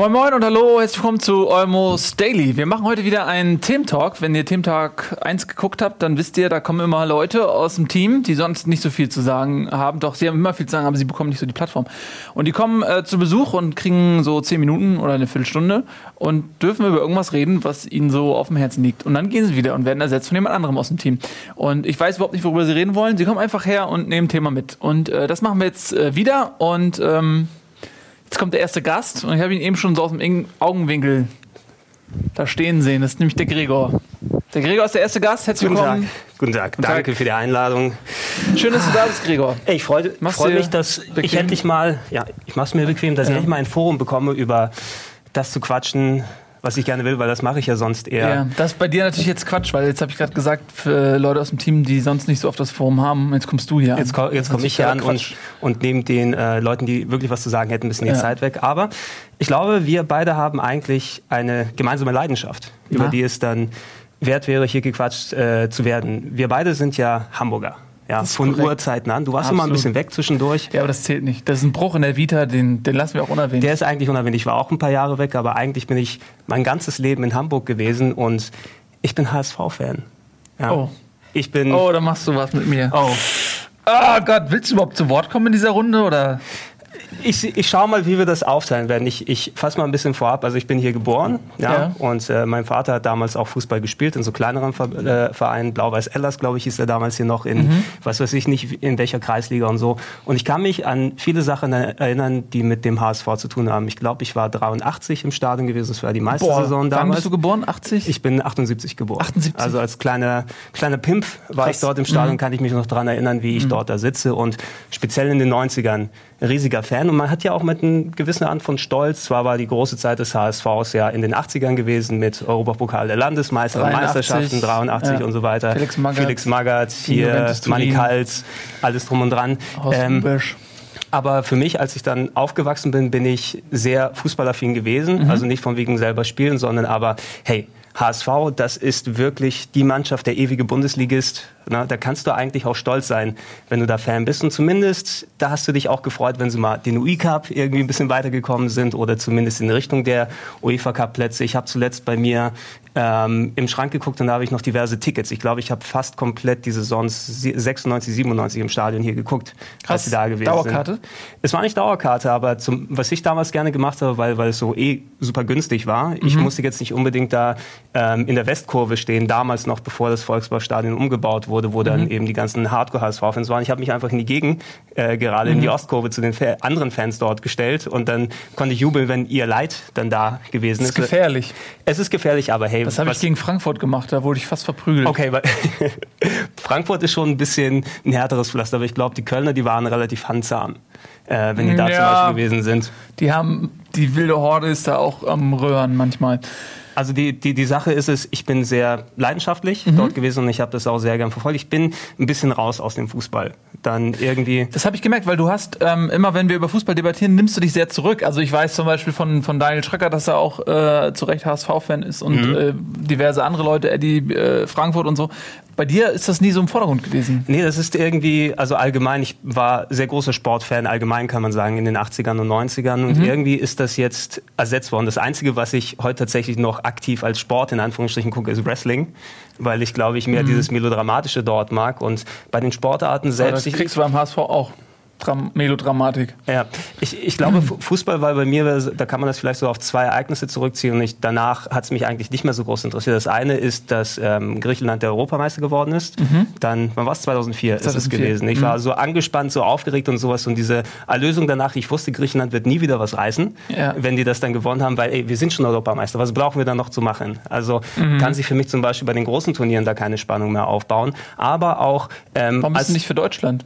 Moin Moin und hallo, herzlich willkommen zu Almost Daily. Wir machen heute wieder einen Thementalk. Wenn ihr Thementalk 1 geguckt habt, dann wisst ihr, da kommen immer Leute aus dem Team, die sonst nicht so viel zu sagen haben. Doch, sie haben immer viel zu sagen, aber sie bekommen nicht so die Plattform. Und die kommen äh, zu Besuch und kriegen so 10 Minuten oder eine Viertelstunde und dürfen über irgendwas reden, was ihnen so auf dem Herzen liegt. Und dann gehen sie wieder und werden ersetzt von jemand anderem aus dem Team. Und ich weiß überhaupt nicht, worüber sie reden wollen. Sie kommen einfach her und nehmen Thema mit. Und äh, das machen wir jetzt äh, wieder und ähm, Jetzt kommt der erste Gast und ich habe ihn eben schon so aus dem Augenwinkel da stehen sehen. Das ist nämlich der Gregor. Der Gregor ist der erste Gast. Herzlich Guten willkommen. Tag. Guten Tag. Guten Danke Tag. für die Einladung. Schön, dass du da bist, Gregor. Ich freue freu mich, dass bequem? ich endlich mal, ja, ich mache es mir bequem, dass ja. ich endlich mal ein Forum bekomme, über das zu quatschen, was ich gerne will, weil das mache ich ja sonst eher. Ja, das ist bei dir natürlich jetzt Quatsch, weil jetzt habe ich gerade gesagt, für Leute aus dem Team, die sonst nicht so oft das Forum haben, jetzt kommst du hier Jetzt, ko jetzt komme ich hier an und, und nehme den äh, Leuten, die wirklich was zu sagen hätten, ein bisschen die ja. Zeit weg. Aber ich glaube, wir beide haben eigentlich eine gemeinsame Leidenschaft, über ja. die es dann wert wäre, hier gequatscht äh, zu werden. Wir beide sind ja Hamburger. Ja, von korrekt. Urzeiten an. Du warst Absolut. immer ein bisschen weg zwischendurch. Ja, aber das zählt nicht. Das ist ein Bruch in der Vita, den, den lassen wir auch unerwähnt. Der ist eigentlich unerwähnt. Ich war auch ein paar Jahre weg, aber eigentlich bin ich mein ganzes Leben in Hamburg gewesen und ich bin HSV-Fan. Ja. Oh. Ich bin. Oh, da machst du was mit mir. Oh. Oh Gott, willst du überhaupt zu Wort kommen in dieser Runde oder? Ich, ich schaue mal, wie wir das aufteilen werden. Ich, ich fasse mal ein bisschen vorab. Also ich bin hier geboren ja, ja. und äh, mein Vater hat damals auch Fußball gespielt in so kleineren äh, Vereinen. Blau-Weiß Ellers, glaube ich, hieß er damals hier noch in, mhm. was weiß ich nicht, in welcher Kreisliga und so. Und ich kann mich an viele Sachen erinnern, die mit dem HSV zu tun haben. Ich glaube, ich war 83 im Stadion gewesen. Das war die Meistersaison Boah, damals. Wann bist du geboren? 80? Ich bin 78 geboren. 78. Also als kleiner, kleiner Pimp war Krass. ich dort im Stadion, mhm. kann ich mich noch daran erinnern, wie ich mhm. dort da sitze. Und speziell in den 90ern riesiger Fan. Und man hat ja auch mit einem gewissen Art von Stolz, zwar war die große Zeit des HSVs ja in den 80ern gewesen mit Europapokal der Landesmeister, 83, Meisterschaften 83 ja. und so weiter. Felix Magath, Felix Magath hier, Manny Kals, alles drum und dran. Ähm, aber für mich, als ich dann aufgewachsen bin, bin ich sehr fußballaffin gewesen. Mhm. Also nicht von wegen selber spielen, sondern aber, hey, HSV, das ist wirklich die Mannschaft, der ewige Bundesligist. Na, da kannst du eigentlich auch stolz sein, wenn du da Fan bist. Und zumindest, da hast du dich auch gefreut, wenn sie mal den UI Cup irgendwie ein bisschen weitergekommen sind oder zumindest in Richtung der UEFA Cup Plätze. Ich habe zuletzt bei mir ähm, im Schrank geguckt und da habe ich noch diverse Tickets. Ich glaube, ich habe fast komplett die Saisons 96, 97 im Stadion hier geguckt, Krass. als sie da gewesen Dauerkarte? sind. Es war nicht Dauerkarte, aber zum, was ich damals gerne gemacht habe, weil, weil es so eh super günstig war, mhm. ich musste jetzt nicht unbedingt da in der Westkurve stehen, damals noch bevor das Volksparkstadion umgebaut wurde, wo dann mhm. eben die ganzen Hardcore-HSV-Fans waren. Ich habe mich einfach in die Gegend, äh, gerade mhm. in die mhm. Ostkurve zu den Fa anderen Fans dort gestellt und dann konnte ich jubeln, wenn ihr Leid dann da gewesen ist. Es ist gefährlich. Es ist gefährlich, aber hey. Das habe ich gegen Frankfurt gemacht, da wurde ich fast verprügelt. Okay, weil Frankfurt ist schon ein bisschen ein härteres Pflaster, aber ich glaube, die Kölner, die waren relativ handsam, äh, wenn die da ja, zum Beispiel gewesen sind. Die haben, die wilde Horde ist da auch am Röhren manchmal. Also die, die, die Sache ist es, ich bin sehr leidenschaftlich mhm. dort gewesen und ich habe das auch sehr gern verfolgt. Ich bin ein bisschen raus aus dem Fußball. Dann irgendwie. Das habe ich gemerkt, weil du hast ähm, immer, wenn wir über Fußball debattieren, nimmst du dich sehr zurück. Also ich weiß zum Beispiel von, von Daniel Schröcker, dass er auch äh, zu Recht HSV-Fan ist und mhm. äh, diverse andere Leute, Eddie äh, Frankfurt und so. Bei dir ist das nie so im Vordergrund gewesen? Nee, das ist irgendwie, also allgemein, ich war sehr großer Sportfan, allgemein kann man sagen, in den 80ern und 90ern. Und mhm. irgendwie ist das jetzt ersetzt worden. Das Einzige, was ich heute tatsächlich noch aktiv als Sport in Anführungsstrichen gucke, ist Wrestling. Weil ich, glaube ich, mehr mhm. dieses Melodramatische dort mag. Und bei den Sportarten selbst. Aber das kriegst du beim HSV auch. Dram Melodramatik. Ja, ich, ich glaube, Fußball war bei mir, da kann man das vielleicht so auf zwei Ereignisse zurückziehen und ich, danach hat es mich eigentlich nicht mehr so groß interessiert. Das eine ist, dass ähm, Griechenland der Europameister geworden ist. Mhm. Dann, wann war es? 2004, 2004 ist es gewesen. Ich mhm. war so angespannt, so aufgeregt und sowas und diese Erlösung danach, ich wusste, Griechenland wird nie wieder was reißen, ja. wenn die das dann gewonnen haben, weil ey, wir sind schon Europameister, was brauchen wir dann noch zu machen? Also mhm. kann sich für mich zum Beispiel bei den großen Turnieren da keine Spannung mehr aufbauen, aber auch... Ähm, Warum ist es nicht für Deutschland?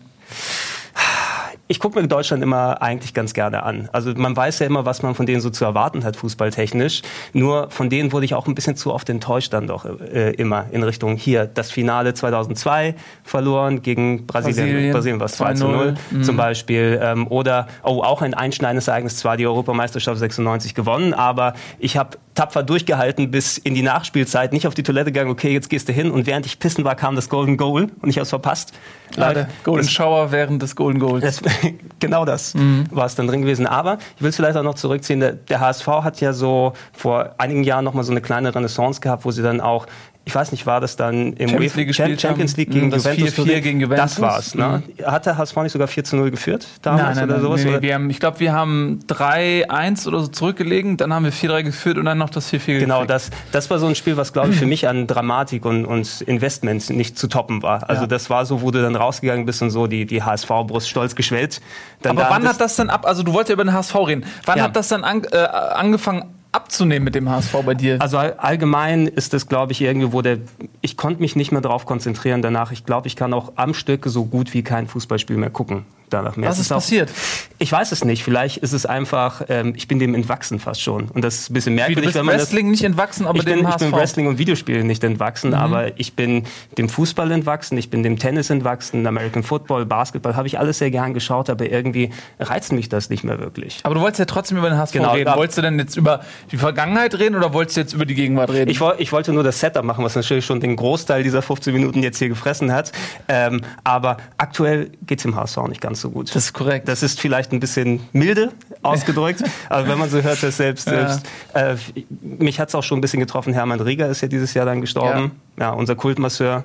Ich gucke mir Deutschland immer eigentlich ganz gerne an. Also man weiß ja immer, was man von denen so zu erwarten hat, fußballtechnisch. Nur von denen wurde ich auch ein bisschen zu oft enttäuscht dann doch äh, immer in Richtung hier. Das Finale 2002 verloren gegen Brasilien. Brasilien, Brasilien was 2 zu 0 mhm. zum Beispiel. Ähm, oder, oh, auch ein einschneidendes Ereignis, zwar die Europameisterschaft 96 gewonnen, aber ich habe tapfer durchgehalten bis in die Nachspielzeit, nicht auf die Toilette gegangen, okay, jetzt gehst du hin. Und während ich pissen war, kam das Golden Goal und ich habe es verpasst. Leider. Golden Shower während des Golden Goals. Das, genau das mhm. war es dann drin gewesen. Aber ich will es vielleicht auch noch zurückziehen. Der, der HSV hat ja so vor einigen Jahren noch mal so eine kleine Renaissance gehabt, wo sie dann auch ich weiß nicht, war das dann im Champions League, Champions, Champions League gegen das Juventus? 4 -4 gegen Juventus. Das war's. Ne? Mhm. Hat der HSV nicht sogar 4 zu 0 geführt damals nein, nein, oder sowas? Nee, nee, oder? wir haben, ich glaube, wir haben 3-1 oder so zurückgelegen, dann haben wir 4-3 geführt und dann noch das 4-4 Genau, das, das war so ein Spiel, was, glaube ich, für mich an Dramatik und, und Investment nicht zu toppen war. Also ja. das war so, wo du dann rausgegangen bist und so die, die HSV-Brust stolz geschwellt. Dann Aber wann hat das dann ab, also du wolltest ja über den HSV reden, wann ja. hat das dann an, äh, angefangen abzunehmen mit dem HSV bei dir? Also allgemein ist das, glaube ich, irgendwie, wo der. Ich konnte mich nicht mehr darauf konzentrieren danach. Ich glaube, ich kann auch am Stück so gut wie kein Fußballspiel mehr gucken danach mehr. Was ist, ist passiert? ich weiß es nicht. Vielleicht ist es einfach, ähm, ich bin dem entwachsen fast schon. Und das ist ein bisschen merkwürdig. Wie, du bist wenn man Wrestling das, nicht entwachsen, aber ich dem bin, HSV. Ich bin Wrestling und Videospielen nicht entwachsen, mhm. aber ich bin dem Fußball entwachsen, ich bin dem Tennis entwachsen, American Football, Basketball, habe ich alles sehr gern geschaut, aber irgendwie reizt mich das nicht mehr wirklich. Aber du wolltest ja trotzdem über den HSV genau, reden. Wolltest du denn jetzt über die Vergangenheit reden oder wolltest du jetzt über die Gegenwart reden? Ich, ich wollte nur das Setup machen, was natürlich schon den Großteil dieser 15 Minuten jetzt hier gefressen hat. Ähm, aber aktuell geht es im HSV nicht ganz so gut. Das ist korrekt. Das ist vielleicht ein bisschen milde ausgedrückt, aber wenn man so hört, dass selbst, ja. selbst äh, mich hat es auch schon ein bisschen getroffen. Hermann Rieger ist ja dieses Jahr dann gestorben, ja, ja unser Kultmasseur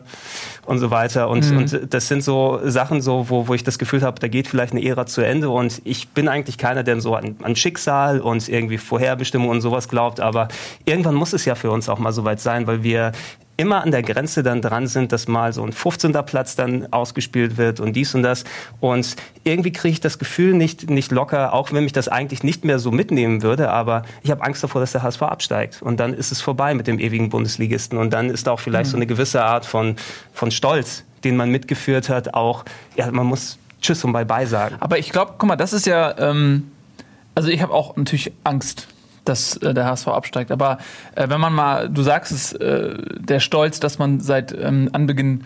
und so weiter. Und, mhm. und das sind so Sachen, so, wo, wo ich das Gefühl habe, da geht vielleicht eine Ära zu Ende. Und ich bin eigentlich keiner, der so an, an Schicksal und irgendwie Vorherbestimmung und sowas glaubt. Aber irgendwann muss es ja für uns auch mal so weit sein, weil wir immer an der Grenze dann dran sind, dass mal so ein 15. Platz dann ausgespielt wird und dies und das. Und irgendwie kriege ich das Gefühl nicht, nicht locker, auch wenn mich das eigentlich nicht mehr so mitnehmen würde, aber ich habe Angst davor, dass der HSV absteigt. Und dann ist es vorbei mit dem ewigen Bundesligisten. Und dann ist auch vielleicht mhm. so eine gewisse Art von, von Stolz, den man mitgeführt hat, auch, ja, man muss Tschüss und Bye-bye sagen. Aber ich glaube, guck mal, das ist ja, ähm, also ich habe auch natürlich Angst dass äh, der HSV absteigt. Aber äh, wenn man mal, du sagst es, äh, der Stolz, dass man seit ähm, Anbeginn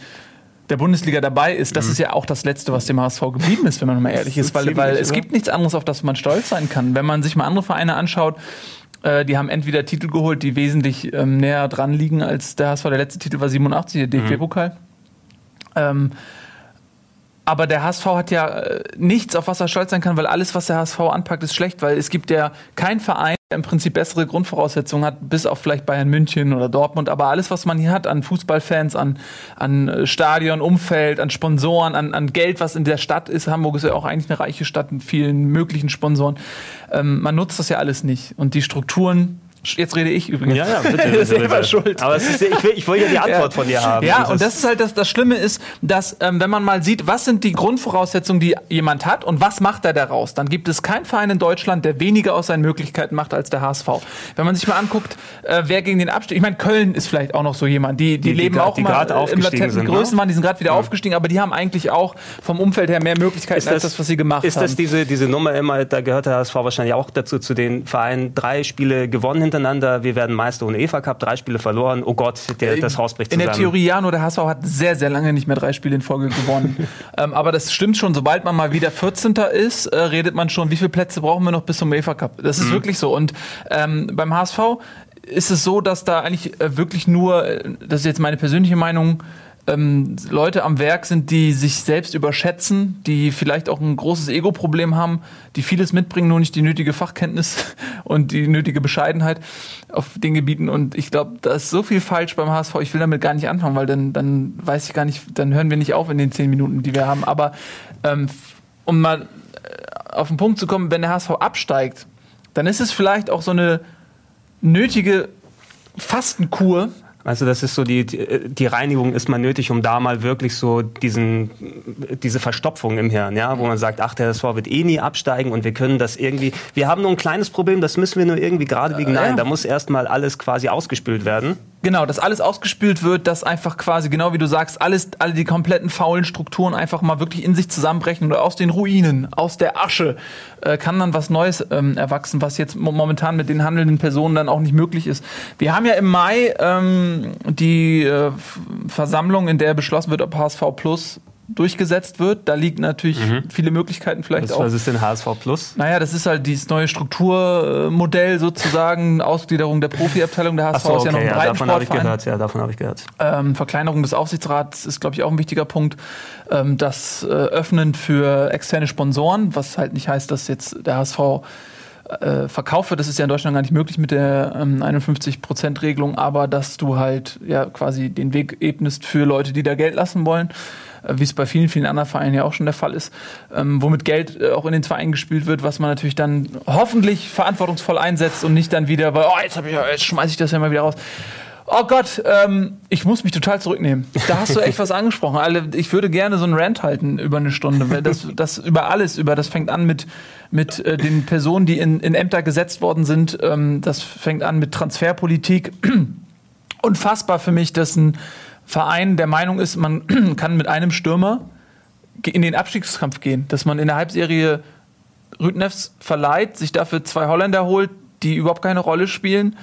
der Bundesliga dabei ist, das mhm. ist ja auch das Letzte, was dem HSV geblieben ist, wenn man mal ehrlich ist, weil, weil es gibt nichts anderes, auf das man stolz sein kann. Wenn man sich mal andere Vereine anschaut, äh, die haben entweder Titel geholt, die wesentlich ähm, näher dran liegen als der HSV. Der letzte Titel war 87, der DFB-Pokal. Mhm. Ähm, aber der HSV hat ja äh, nichts, auf was er stolz sein kann, weil alles, was der HSV anpackt, ist schlecht, weil es gibt ja keinen Verein, im Prinzip bessere Grundvoraussetzungen hat, bis auf vielleicht Bayern München oder Dortmund. Aber alles, was man hier hat an Fußballfans, an, an äh, Stadion, Umfeld, an Sponsoren, an, an Geld, was in der Stadt ist, Hamburg ist ja auch eigentlich eine reiche Stadt mit vielen möglichen Sponsoren, ähm, man nutzt das ja alles nicht. Und die Strukturen Jetzt rede ich übrigens. Ja, ja, bitte. bitte, selber bitte. schuld. Aber ist, ich, will, ich will ja die Antwort ja. von dir haben. Ja, und das ist halt das, das Schlimme ist, dass ähm, wenn man mal sieht, was sind die Grundvoraussetzungen, die jemand hat und was macht er daraus, dann gibt es keinen Verein in Deutschland, der weniger aus seinen Möglichkeiten macht als der HSV. Wenn man sich mal anguckt, äh, wer gegen den Abstieg, ich meine, Köln ist vielleicht auch noch so jemand, die, die, die leben die, auch die mal im latenten Größenwahn, die sind gerade wieder ja. aufgestiegen, aber die haben eigentlich auch vom Umfeld her mehr Möglichkeiten das, als das, was sie gemacht ist haben. Ist das diese, diese Nummer immer, da gehört der HSV wahrscheinlich auch dazu, zu den Vereinen, drei Spiele gewonnen hintereinander, wir werden Meister ohne EFA Cup, drei Spiele verloren. Oh Gott, der, das Haus bricht zusammen. In der Theorie ja, nur der HSV hat sehr, sehr lange nicht mehr drei Spiele in Folge gewonnen. ähm, aber das stimmt schon, sobald man mal wieder 14. ist, äh, redet man schon, wie viele Plätze brauchen wir noch bis zum EFA Cup. Das ist mhm. wirklich so. Und ähm, beim HSV ist es so, dass da eigentlich äh, wirklich nur, äh, das ist jetzt meine persönliche Meinung, ähm, Leute am Werk sind, die sich selbst überschätzen, die vielleicht auch ein großes Ego-Problem haben, die vieles mitbringen, nur nicht die nötige Fachkenntnis und die nötige Bescheidenheit auf den Gebieten. Und ich glaube, da ist so viel falsch beim HSV. Ich will damit gar nicht anfangen, weil dann, dann weiß ich gar nicht, dann hören wir nicht auf in den zehn Minuten, die wir haben. Aber ähm, um mal äh, auf den Punkt zu kommen, wenn der HSV absteigt, dann ist es vielleicht auch so eine nötige Fastenkur, also das ist so die, die Reinigung ist mal nötig, um da mal wirklich so diesen, diese Verstopfung im Hirn, ja, wo man sagt, ach, der SV wird eh nie absteigen und wir können das irgendwie, wir haben nur ein kleines Problem, das müssen wir nur irgendwie gerade biegen. Nein, ja. da muss erstmal alles quasi ausgespült werden. Genau, dass alles ausgespült wird, dass einfach quasi, genau wie du sagst, alles, alle die kompletten faulen Strukturen einfach mal wirklich in sich zusammenbrechen oder aus den Ruinen, aus der Asche, äh, kann dann was Neues ähm, erwachsen, was jetzt momentan mit den handelnden Personen dann auch nicht möglich ist. Wir haben ja im Mai ähm, die äh, Versammlung, in der beschlossen wird, ob HSV Plus durchgesetzt wird. Da liegen natürlich mhm. viele Möglichkeiten vielleicht was, auch. Was ist denn HSV Plus? Naja, das ist halt dieses neue Strukturmodell sozusagen, Ausgliederung der Profiabteilung. Der HSV so, okay, ist ja noch ein ja, davon habe ich gehört. Ja, davon habe ich gehört. Ähm, Verkleinerung des Aufsichtsrats ist, glaube ich, auch ein wichtiger Punkt. Ähm, das äh, Öffnen für externe Sponsoren, was halt nicht heißt, dass jetzt der HSV äh, verkauft. Das ist ja in Deutschland gar nicht möglich mit der ähm, 51%-Regelung, aber dass du halt ja quasi den Weg ebnest für Leute, die da Geld lassen wollen. Äh, wie es bei vielen, vielen anderen Vereinen ja auch schon der Fall ist, ähm, womit Geld äh, auch in den Verein gespielt wird, was man natürlich dann hoffentlich verantwortungsvoll einsetzt und nicht dann wieder, weil, oh, jetzt, ich, jetzt schmeiße ich das ja mal wieder raus. Oh Gott, ähm, ich muss mich total zurücknehmen. Da hast du echt was angesprochen. Alle, ich würde gerne so einen Rant halten über eine Stunde. Weil das, das über alles, über das fängt an mit, mit äh, den Personen, die in, in Ämter gesetzt worden sind. Ähm, das fängt an mit Transferpolitik. Unfassbar für mich, dass ein Verein der Meinung ist, man kann mit einem Stürmer in den Abstiegskampf gehen, dass man in der Halbserie Rüdnefs verleiht, sich dafür zwei Holländer holt, die überhaupt keine Rolle spielen.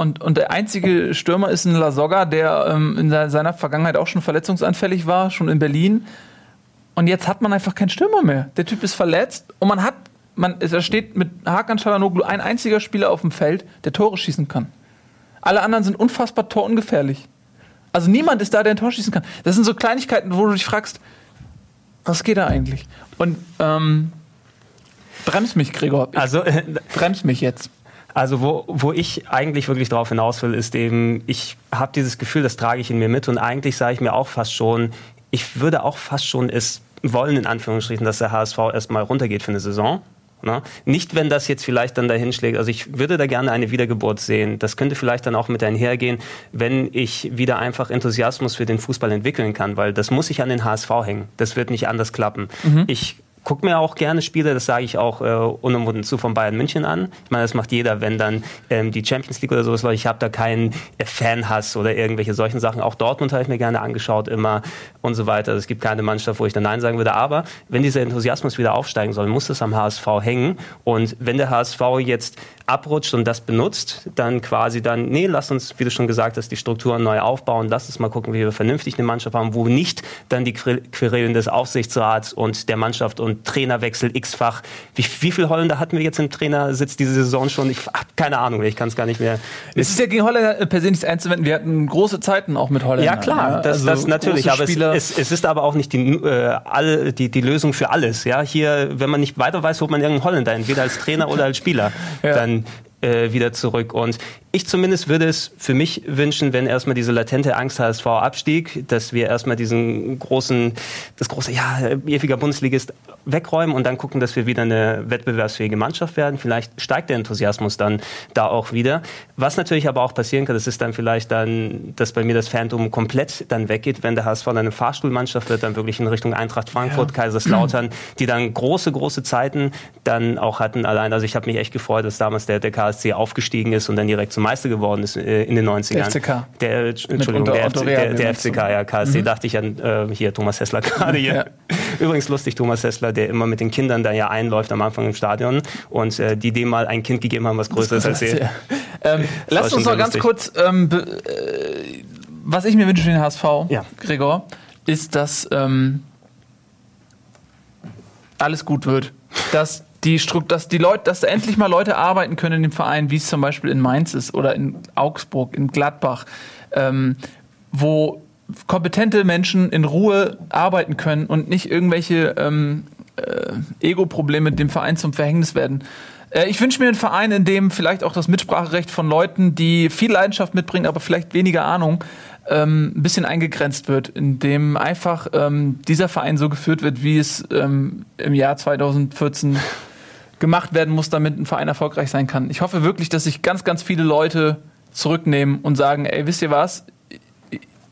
Und, und der einzige Stürmer ist ein Lasogga, der ähm, in seiner Vergangenheit auch schon verletzungsanfällig war, schon in Berlin. Und jetzt hat man einfach keinen Stürmer mehr. Der Typ ist verletzt und man hat, man, da steht mit Hakan Çalhanoğlu ein einziger Spieler auf dem Feld, der Tore schießen kann. Alle anderen sind unfassbar torungefährlich. Also niemand ist da, der ein Tor schießen kann. Das sind so Kleinigkeiten, wo du dich fragst, was geht da eigentlich? Und ähm, bremst mich, Gregor. Ich also äh, bremst mich jetzt. Also wo, wo ich eigentlich wirklich darauf hinaus will, ist eben, ich habe dieses Gefühl, das trage ich in mir mit und eigentlich sage ich mir auch fast schon, ich würde auch fast schon es wollen, in Anführungsstrichen, dass der HSV erstmal runtergeht für eine Saison. Ne? Nicht, wenn das jetzt vielleicht dann dahin schlägt. Also ich würde da gerne eine Wiedergeburt sehen. Das könnte vielleicht dann auch mit einhergehen, wenn ich wieder einfach Enthusiasmus für den Fußball entwickeln kann, weil das muss ich an den HSV hängen. Das wird nicht anders klappen. Mhm. Ich gucke mir auch gerne Spiele, das sage ich auch äh, unumwunden zu von Bayern München an. Ich meine, das macht jeder, wenn dann ähm, die Champions League oder sowas läuft. Ich habe da keinen äh, Fanhass oder irgendwelche solchen Sachen. Auch Dortmund habe ich mir gerne angeschaut immer und so weiter. Es gibt keine Mannschaft, wo ich dann Nein sagen würde. Aber wenn dieser Enthusiasmus wieder aufsteigen soll, muss das am HSV hängen. Und wenn der HSV jetzt abrutscht und das benutzt, dann quasi dann, nee, lass uns, wie du schon gesagt hast, die Strukturen neu aufbauen, lass uns mal gucken, wie wir vernünftig eine Mannschaft haben, wo nicht dann die Querelen des Aufsichtsrats und der Mannschaft und Trainerwechsel x-fach. Wie, wie viele Holländer hatten wir jetzt im Trainersitz diese Saison schon? Ich habe keine Ahnung, ich kann es gar nicht mehr. Es ist ja gegen Holländer per se nichts einzuwenden. Wir hatten große Zeiten auch mit Holländern. Ja klar, ja? Das, also das natürlich. Aber es, es, es, ist aber auch nicht die, äh, alle, die, die Lösung für alles. Ja, hier, wenn man nicht weiter weiß, holt man irgendeinen Holländer, entweder als Trainer oder als Spieler. ja. Dann äh, wieder zurück. Und ich zumindest würde es für mich wünschen, wenn erstmal diese latente Angst HSV abstieg, dass wir erstmal diesen großen, das große, ja, ewiger Bundesligist wegräumen und dann gucken, dass wir wieder eine wettbewerbsfähige Mannschaft werden. Vielleicht steigt der Enthusiasmus dann da auch wieder. Was natürlich aber auch passieren kann, das ist dann vielleicht dann, dass bei mir das Phantom komplett dann weggeht, wenn der HSV dann eine Fahrstuhlmannschaft wird, dann wirklich in Richtung Eintracht Frankfurt, ja. Kaiserslautern, die dann große, große Zeiten dann auch hatten. Allein, also ich habe mich echt gefreut, dass damals der, der KSC aufgestiegen ist und dann direkt zum Meister geworden ist äh, in den 90ern. Der FCK. Der, Entschuldigung, der, FC, der, der FCK, ja, KSC, mhm. dachte ich an äh, hier Thomas Hessler gerade hier. Ja. Übrigens lustig, Thomas Hessler, der immer mit den Kindern da ja einläuft am Anfang im Stadion und äh, die dem mal ein Kind gegeben haben, was größer ist als er. Ähm, lass uns noch ganz kurz, ähm, äh, was ich mir wünsche für den HSV, ja. Gregor, ist, dass ähm, alles gut wird. Dass die dass die Leute, dass da endlich mal Leute arbeiten können in dem Verein, wie es zum Beispiel in Mainz ist oder in Augsburg, in Gladbach, ähm, wo kompetente Menschen in Ruhe arbeiten können und nicht irgendwelche ähm, äh, Ego-Probleme dem Verein zum Verhängnis werden. Äh, ich wünsche mir einen Verein, in dem vielleicht auch das Mitspracherecht von Leuten, die viel Leidenschaft mitbringen, aber vielleicht weniger Ahnung, ähm, ein bisschen eingegrenzt wird, in dem einfach ähm, dieser Verein so geführt wird, wie es ähm, im Jahr 2014 gemacht werden muss, damit ein Verein erfolgreich sein kann. Ich hoffe wirklich, dass sich ganz, ganz viele Leute zurücknehmen und sagen, ey, wisst ihr was?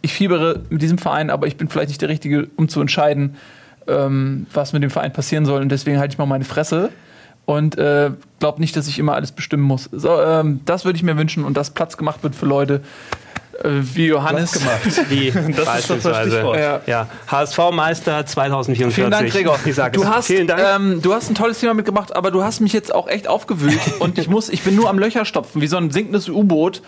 Ich fiebere mit diesem Verein, aber ich bin vielleicht nicht der Richtige, um zu entscheiden, ähm, was mit dem Verein passieren soll. Und deswegen halte ich mal meine Fresse und äh, glaube nicht, dass ich immer alles bestimmen muss. So, ähm, das würde ich mir wünschen und dass Platz gemacht wird für Leute, wie Johannes gemacht. Wie das beispielsweise. Ja. ja. HSV-Meister 2044. Vielen Dank, Gregor. Ich sag du, es. hast, Vielen Dank. Ähm, du hast ein tolles Thema mitgebracht, aber du hast mich jetzt auch echt aufgewühlt und ich muss, ich bin nur am Löcher stopfen, wie so ein sinkendes U-Boot.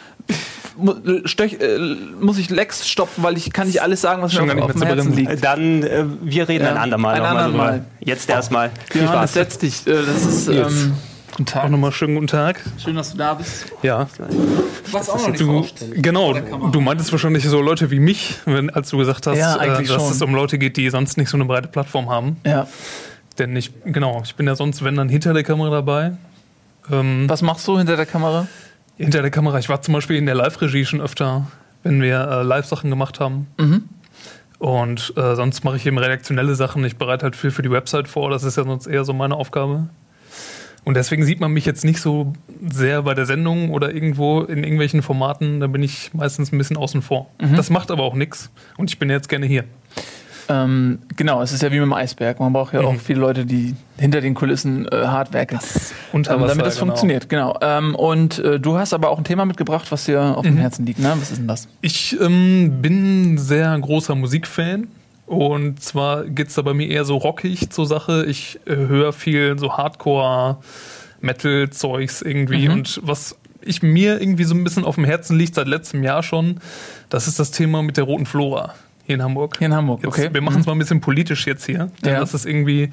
Äh, muss ich Lex stopfen, weil ich kann nicht alles sagen, was Schon mir gar auf, nicht auf dem Herzen liegt. Dann, äh, wir reden Ja. ein andermal Ein andermal. Jetzt erstmal. Viel Johannes, Spaß. setz dich. Äh, das ist ähm, guten Auch Tag. nochmal schönen guten Tag. Schön, dass du da bist. Ja. Was auch noch nicht Du, vorstellen. genau, du meintest wahrscheinlich so Leute wie mich, wenn, als du gesagt hast, Ja, äh, dass schon. es um Leute geht, die sonst nicht so eine breite Plattform haben. Ja. Denn ich, genau, ich bin ja sonst, wenn dann hinter der Kamera dabei. Ähm, Was machst du hinter der Kamera? hinter der Kamera, ich war zum Beispiel in der Live-Regie schon öfter, wenn wir äh, Live-Sachen gemacht haben. Mhm. Und äh, sonst mache ich eben redaktionelle Sachen. Ich bereite halt viel für die Website vor. Das ist ja sonst eher so meine Aufgabe. Und deswegen sieht man mich jetzt nicht so sehr bei der Sendung oder irgendwo in irgendwelchen Formaten. Da bin ich meistens ein bisschen außen vor. Mhm. Das macht aber auch nichts. Und ich bin jetzt gerne hier. Ähm, genau, es ist ja wie mit dem Eisberg. Man braucht ja auch Mhm. viele Leute, die hinter den Kulissen äh, hart werkeln, Unter ähm, damit das genau. funktioniert. Genau. Ähm, und äh, du hast aber auch ein Thema mitgebracht, was dir auf dem Mhm. Herzen liegt. Ne? Was ist denn das? Ich ähm, bin ein sehr großer Musikfan. Und zwar geht es da bei mir eher so rockig zur Sache. Ich äh, höre viel so Hardcore, Metal-Zeugs irgendwie. Mhm. Und was ich mir irgendwie so ein bisschen auf dem Herzen liegt seit letztem Jahr schon, das ist das Thema mit der roten Flora hier in Hamburg. Hier in Hamburg, Jetzt, okay. Wir machen es mal ein bisschen politisch jetzt hier. Denn Ja. das ist irgendwie,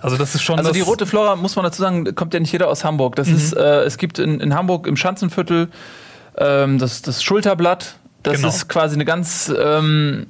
also das ist schon. Also die rote Flora, muss man dazu sagen, kommt ja nicht jeder aus Hamburg. Mhm. Das ist, äh, es gibt in, in Hamburg im Schanzenviertel ähm, das, das Schulterblatt. Das Genau. ist quasi eine ganz ähm,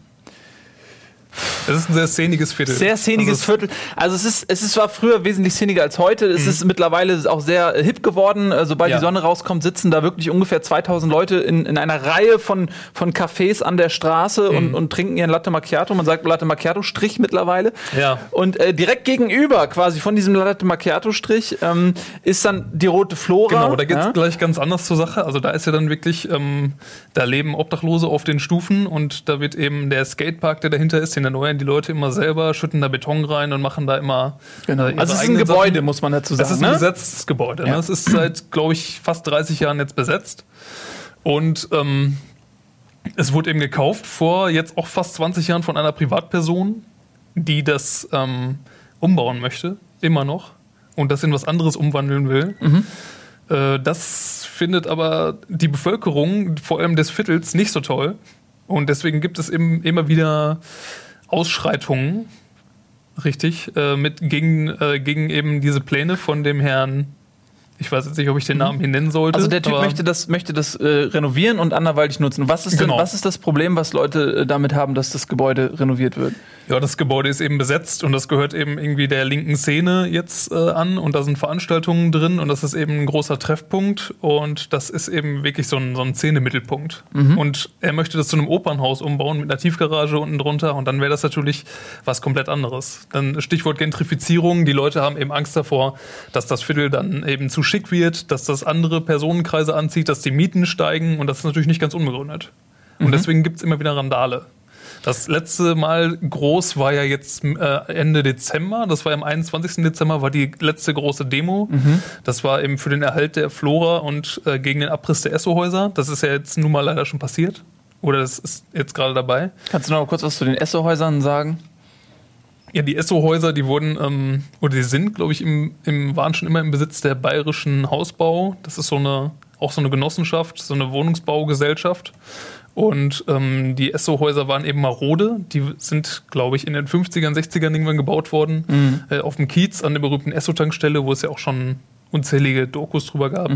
Das ist ein sehr szeniges Viertel. Sehr szeniges also, Viertel. Also es ist, es ist zwar früher wesentlich szeniger als heute. Es ist mittlerweile auch sehr äh, hip geworden. Äh, Sobald Ja. die Sonne rauskommt, sitzen da wirklich ungefähr 2000 Leute in, in einer Reihe von, von Cafés an der Straße und, und trinken ihren Latte Macchiato. Man sagt Latte Macchiato Strich mittlerweile. Ja. Und äh, direkt gegenüber quasi von diesem Latte Macchiato Strich ähm, ist dann die rote Flora. Genau, da geht es ja? gleich ganz anders zur Sache. Also da ist ja dann wirklich, ähm, da leben Obdachlose auf den Stufen und da wird eben der Skatepark, der dahinter ist, den erneuern die Leute immer selber, schütten da Beton rein und machen da immer. Genau. äh, Also es ist ein Gebäude, Sachen. muss man dazu sagen. ist ein ne? besetztes Gebäude. Ja. Ne? Es ist seit, glaube ich, fast 30 Jahren jetzt besetzt. Und ähm, es wurde eben gekauft vor jetzt auch fast 20 Jahren von einer Privatperson, die das ähm, umbauen möchte, immer noch, und das in was anderes umwandeln will. Äh, das findet aber die Bevölkerung, vor allem des Viertels, nicht so toll. Und deswegen gibt es eben immer wieder Ausschreitungen, richtig, äh, mit gegen, äh, gegen eben diese Pläne von dem Herrn. Ich weiß jetzt nicht, ob ich den Namen hier nennen sollte. Also der Typ möchte das, möchte das äh, renovieren und anderweitig nutzen. Was ist, Genau. denn, was ist das Problem, was Leute äh, damit haben, dass das Gebäude renoviert wird? Ja, das Gebäude ist eben besetzt und das gehört eben irgendwie der linken Szene jetzt äh, an und da sind Veranstaltungen drin und das ist eben ein großer Treffpunkt und das ist eben wirklich so ein, so ein Szenemittelpunkt. Und er möchte das zu einem Opernhaus umbauen mit einer Tiefgarage unten drunter und dann wäre das natürlich was komplett anderes. Dann Stichwort Gentrifizierung, die Leute haben eben Angst davor, dass das Viertel dann eben zu schick wird, dass das andere Personenkreise anzieht, dass die Mieten steigen und das ist natürlich nicht ganz unbegründet. Und deswegen gibt es immer wieder Randale. Das letzte Mal groß war ja jetzt äh, Ende Dezember. Das war am 21. Dezember, war die letzte große Demo. Das war eben für den Erhalt der Flora und äh, gegen den Abriss der Esso-Häuser. Das ist ja jetzt nun mal leider schon passiert. Oder das ist jetzt gerade dabei. Kannst du noch mal kurz was zu den Esso-Häusern sagen? Ja, die Esso-Häuser, die wurden, ähm, oder die sind, glaube ich, im, im, waren schon immer im Besitz der Bayerischen Hausbau. Das ist so eine, auch so eine Genossenschaft, so eine Wohnungsbaugesellschaft. Und ähm, die Esso-Häuser waren eben marode. Die sind, glaube ich, in den 50ern, 60ern irgendwann gebaut worden. Äh, auf dem Kiez an der berühmten Esso-Tankstelle, wo es ja auch schon unzählige Dokus drüber gab.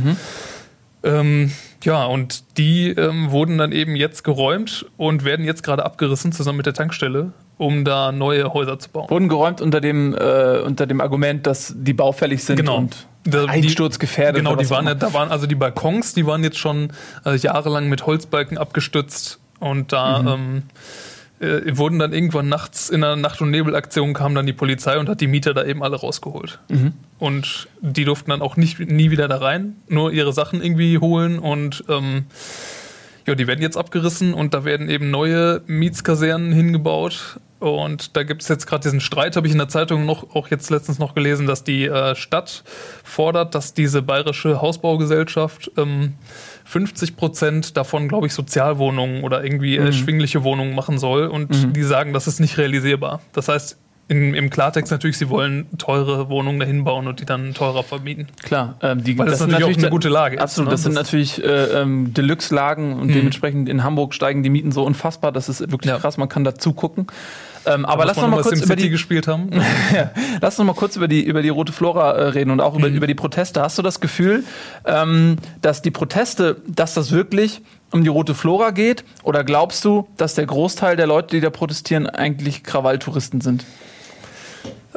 Ähm, ja, und die ähm, wurden dann eben jetzt geräumt und werden jetzt gerade abgerissen zusammen mit der Tankstelle, um da neue Häuser zu bauen. Wurden geräumt unter dem, äh, unter dem Argument, dass die baufällig sind Genau. und Da- die- einsturzgefährdet. Genau, die waren ja, da waren also die Balkons, die waren jetzt schon äh, jahrelang mit Holzbalken abgestützt und da Mhm. ähm, äh, wurden dann irgendwann nachts in einer Nacht- und Nebelaktion kam dann die Polizei und hat die Mieter da eben alle rausgeholt. Mhm. Und die durften dann auch nicht, nie wieder da rein, nur ihre Sachen irgendwie holen und ähm, ja, die werden jetzt abgerissen und da werden eben neue Mietskasernen hingebaut Und da gibt es jetzt gerade diesen Streit, habe ich in der Zeitung noch, auch jetzt letztens noch gelesen, dass die äh, Stadt fordert, dass diese bayerische Hausbaugesellschaft ähm, 50 Prozent davon, glaube ich, Sozialwohnungen oder irgendwie mhm. erschwingliche Wohnungen machen soll. Und mhm. die sagen, das ist nicht realisierbar. Das heißt, in, Im Klartext natürlich, sie wollen teure Wohnungen dahin bauen und die dann teurer vermieten. Klar, ähm, die, Weil das, das natürlich, auch eine gute Lage absolut, ist. Ne? das sind natürlich äh, ähm, Deluxe-Lagen und mhm. dementsprechend in Hamburg steigen die Mieten so unfassbar, das ist wirklich ja. krass, man kann da zugucken. Ähm, aber lass noch mal kurz über die gespielt haben. ja, lass noch mal kurz über die über die rote Flora äh, reden und auch mhm. über, über die Proteste. Hast du das Gefühl, ähm, dass die Proteste, dass das wirklich um die rote Flora geht? Oder glaubst du, dass der Großteil der Leute, die da protestieren, eigentlich Krawalltouristen sind?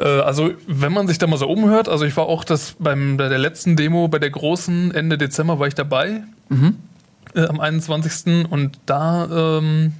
Äh, also, wenn man sich da mal so umhört, also ich war auch das beim bei der letzten Demo, bei der großen Ende Dezember war ich dabei. Mhm. Äh, am 21. Und da ähm,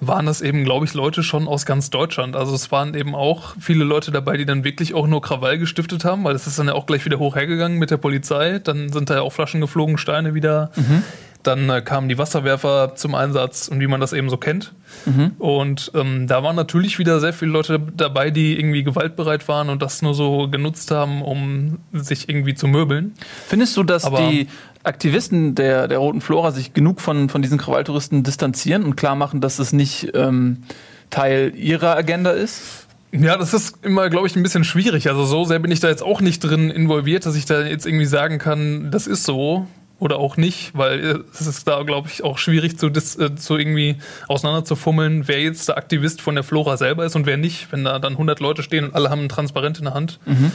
waren das eben, glaube ich, Leute schon aus ganz Deutschland. Also es waren eben auch viele Leute dabei, die dann wirklich auch nur Krawall gestiftet haben, weil es ist dann ja auch gleich wieder hochhergegangen mit der Polizei. Dann sind da ja auch Flaschen geflogen, Steine wieder. Mhm. Dann äh, kamen die Wasserwerfer zum Einsatz und wie man das eben so kennt. Mhm. Und ähm, da waren natürlich wieder sehr viele Leute dabei, die irgendwie gewaltbereit waren und das nur so genutzt haben, um sich irgendwie zu möbeln. Findest du, dass Aber die Aktivisten der, der Roten Flora sich genug von, von diesen Krawalltouristen distanzieren und klar machen, dass es nicht ähm, Teil ihrer Agenda ist? Ja, das ist immer, glaube ich, ein bisschen schwierig. Also so sehr bin ich da jetzt auch nicht drin involviert, dass ich da jetzt irgendwie sagen kann, das ist so oder auch nicht, weil es ist da, glaube ich, auch schwierig zu, äh, zu irgendwie auseinanderzufummeln, wer jetzt der Aktivist von der Flora selber ist und wer nicht, wenn da dann 100 Leute stehen und alle haben ein Transparent in der Hand. Mhm.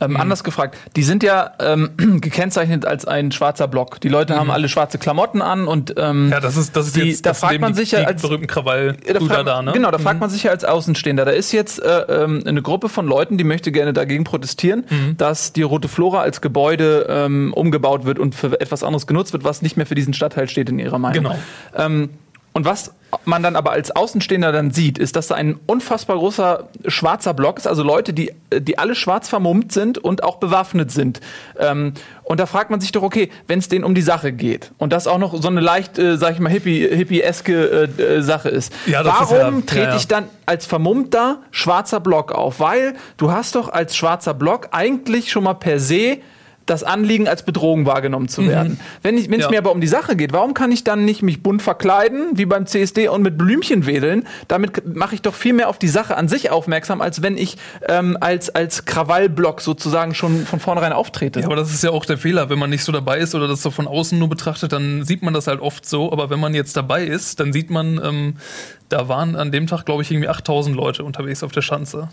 Ähm, mhm. Anders gefragt, die sind ja ähm, gekennzeichnet als ein schwarzer Block. Die Leute mhm. haben alle schwarze Klamotten an und ähm, ja, das ist das ist die, jetzt da das fragt man sich ja als berühmten Krawall da, fragt, da, ne? Genau, da fragt mhm. man sich ja als Außenstehender. Da ist jetzt äh, ähm, eine Gruppe von Leuten, die möchte gerne dagegen protestieren, mhm. dass die Rote Flora als Gebäude ähm, umgebaut wird und für etwas anderes genutzt wird, was nicht mehr für diesen Stadtteil steht in ihrer Meinung. Genau. Ähm, und was man dann aber als Außenstehender dann sieht, ist, dass da ein unfassbar großer schwarzer Block ist, also Leute, die, die alle schwarz vermummt sind und auch bewaffnet sind. Ähm, und da fragt man sich doch, okay, wenn es denen um die Sache geht und das auch noch so eine leicht, äh, sag ich mal, hippie, hippieske äh, Sache ist, ja, warum ja, trete ja, ich dann als vermummter schwarzer Block auf? Weil du hast doch als schwarzer Block eigentlich schon mal per se das Anliegen als Bedrohung wahrgenommen zu werden. Mhm. Wenn es ja. mir aber um die Sache geht, warum kann ich dann nicht mich bunt verkleiden, wie beim CSD, und mit Blümchen wedeln? Damit mache ich doch viel mehr auf die Sache an sich aufmerksam, als wenn ich ähm, als, als Krawallblock sozusagen schon von vornherein auftrete. Ja, aber das ist ja auch der Fehler. Wenn man nicht so dabei ist oder das so von außen nur betrachtet, dann sieht man das halt oft so. Aber wenn man jetzt dabei ist, dann sieht man, ähm, da waren an dem Tag, glaube ich, irgendwie 8000 Leute unterwegs auf der Schanze.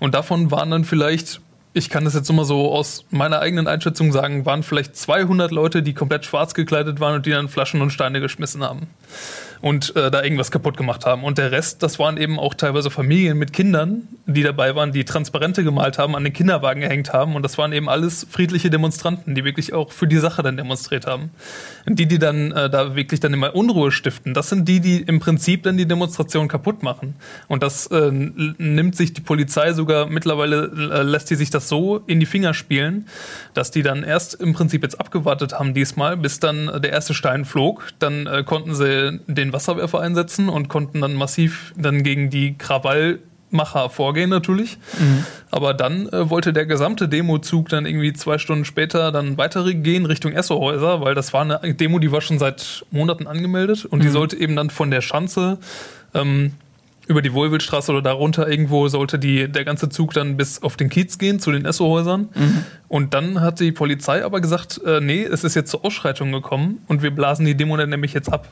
Und davon waren dann vielleicht ich kann das jetzt immer so aus meiner eigenen Einschätzung sagen, waren vielleicht 200 Leute, die komplett schwarz gekleidet waren und die dann Flaschen und Steine geschmissen haben und äh, da irgendwas kaputt gemacht haben. Und der Rest, das waren eben auch teilweise Familien mit Kindern, die dabei waren, die Transparente gemalt haben, an den Kinderwagen gehängt haben. Und das waren eben alles friedliche Demonstranten, die wirklich auch für die Sache dann demonstriert haben. Und die, die dann äh, da wirklich dann immer Unruhe stiften, das sind die, die im Prinzip dann die Demonstration kaputt machen. Und das äh, nimmt sich die Polizei sogar mittlerweile, äh, lässt die sich das so in die Finger spielen, dass die dann erst im Prinzip jetzt abgewartet haben diesmal, bis dann der erste Stein flog. Dann äh, konnten sie den Wasserwerfer einsetzen und konnten dann massiv dann gegen die Krawallmacher vorgehen natürlich. Mhm. Aber dann äh, wollte der gesamte Demozug dann irgendwie zwei Stunden später dann weitergehen Richtung Essohäuser, weil das war eine Demo, die war schon seit Monaten angemeldet und mhm. die sollte eben dann von der Schanze ähm, über die Wohlwildstraße oder darunter irgendwo sollte die, der ganze Zug dann bis auf den Kiez gehen, zu den Esso-Häusern. Mhm. Und dann hat die Polizei aber gesagt, äh, nee, es ist jetzt zur Ausschreitung gekommen und wir blasen die Demo dann nämlich jetzt ab.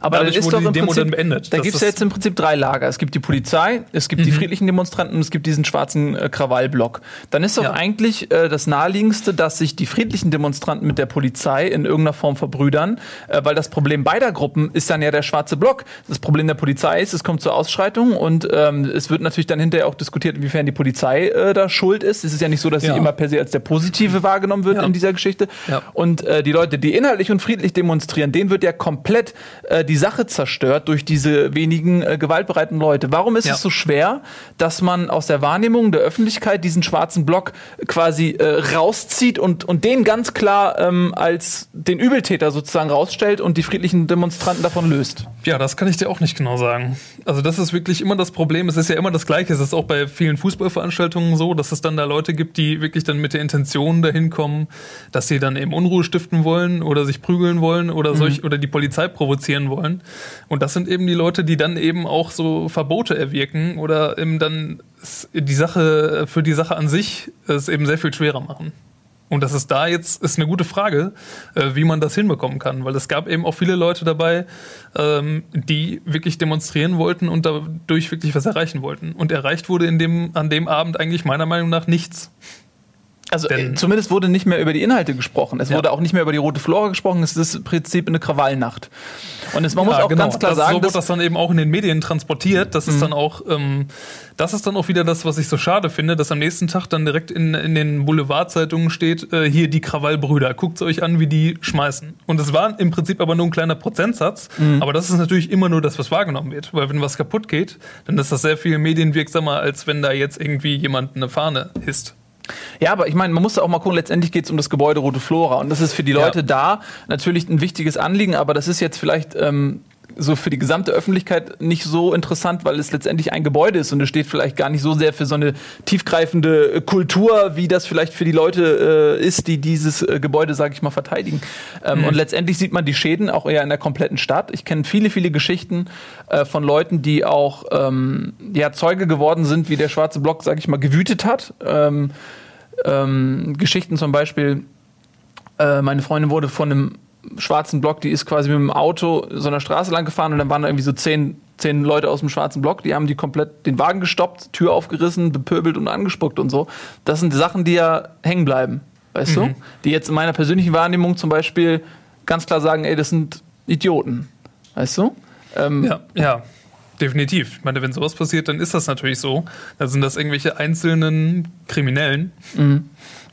Aber Dadurch ist wurde doch die Demo Prinzip, dann beendet. Da gibt es ja jetzt im Prinzip drei Lager. Es gibt die Polizei, es gibt mhm. die friedlichen Demonstranten und es gibt diesen schwarzen äh, Krawallblock. Dann ist doch ja. eigentlich äh, das Naheliegendste, dass sich die friedlichen Demonstranten mit der Polizei in irgendeiner Form verbrüdern, äh, weil das Problem beider Gruppen ist dann ja der schwarze Block. Das Problem der Polizei ist, es kommt zur Ausschreitung und ähm, es wird natürlich dann hinterher auch diskutiert, inwiefern die Polizei äh, da schuld ist. Es ist ja nicht so, dass ja. sie immer per se als der Positive Positive wahrgenommen wird Ja. in dieser Geschichte. Ja. Und äh, die Leute, die inhaltlich und friedlich demonstrieren, denen wird ja komplett äh, die Sache zerstört durch diese wenigen äh, gewaltbereiten Leute. Warum ist Ja. es so schwer, dass man aus der Wahrnehmung der Öffentlichkeit diesen schwarzen Block quasi äh, rauszieht und, und den ganz klar ähm, als den Übeltäter sozusagen rausstellt und die friedlichen Demonstranten davon löst? Ja, das kann ich dir auch nicht genau sagen. Also das ist wirklich immer das Problem. Es ist ja immer das Gleiche. Es ist auch bei vielen Fußballveranstaltungen so, dass es dann da Leute gibt, die wirklich dann mit der Intention dahin kommen, dass sie dann eben Unruhe stiften wollen oder sich prügeln wollen oder solch oder die Polizei provozieren wollen. Und das sind eben die Leute, die dann eben auch so Verbote erwirken oder eben dann die Sache für die Sache an sich es eben sehr viel schwerer machen. Und das ist da jetzt ist eine gute Frage, äh, wie man das hinbekommen kann, weil es gab eben auch viele Leute dabei, ähm, die wirklich demonstrieren wollten und dadurch wirklich was erreichen wollten. Und erreicht wurde in dem, an dem Abend eigentlich meiner Meinung nach nichts. Also Denn- äh, zumindest wurde nicht mehr über die Inhalte gesprochen. Es Ja. wurde auch nicht mehr über die rote Flora gesprochen. Es ist im Prinzip eine Krawallnacht. Und es, man muss Ja, auch ganz klar das, sagen, so wird dass, Mhm. das dann eben auch in den Medien transportiert. Das ist dann auch, ähm, das ist dann auch wieder das, was ich so schade finde, dass am nächsten Tag dann direkt in, in den Boulevardzeitungen steht, äh, hier die Krawallbrüder, guckt euch an, wie die schmeißen. Und es war im Prinzip aber nur ein kleiner Prozentsatz, Mhm. aber das ist natürlich immer nur das, was wahrgenommen wird. Weil wenn was kaputt geht, dann ist das sehr viel medienwirksamer, als wenn da jetzt irgendwie jemand eine Fahne hisst. Ja, aber ich meine, man muss da auch mal gucken, letztendlich geht es um das Gebäude Rote Flora. Und das ist für die Leute Ja. da natürlich ein wichtiges Anliegen, aber das ist jetzt vielleicht ähm, so für die gesamte Öffentlichkeit nicht so interessant, weil es letztendlich ein Gebäude ist und es steht vielleicht gar nicht so sehr für so eine tiefgreifende äh, Kultur, wie das vielleicht für die Leute äh, ist, die dieses äh, Gebäude, sage ich mal, verteidigen. Ähm, Und letztendlich sieht man die Schäden auch eher in der kompletten Stadt. Ich kenne viele, viele Geschichten äh, von Leuten, die auch ähm, ja, Zeuge geworden sind, wie der schwarze Block, sage ich mal, gewütet hat. Ähm, ähm, Geschichten zum Beispiel, äh, meine Freundin wurde von einem schwarzen Block, die ist quasi mit dem Auto so einer Straße lang gefahren und dann waren da irgendwie so zehn, zehn Leute aus dem schwarzen Block, die haben die komplett den Wagen gestoppt, Tür aufgerissen, bepöbelt und angespuckt und so. Das sind Sachen, die ja hängen bleiben, weißt du? Die jetzt in meiner persönlichen Wahrnehmung zum Beispiel ganz klar sagen, ey, das sind Idioten, weißt du? Ähm, Ja, ja, definitiv. Ich meine, wenn sowas passiert, dann ist das natürlich so. Dann sind das irgendwelche einzelnen Kriminellen,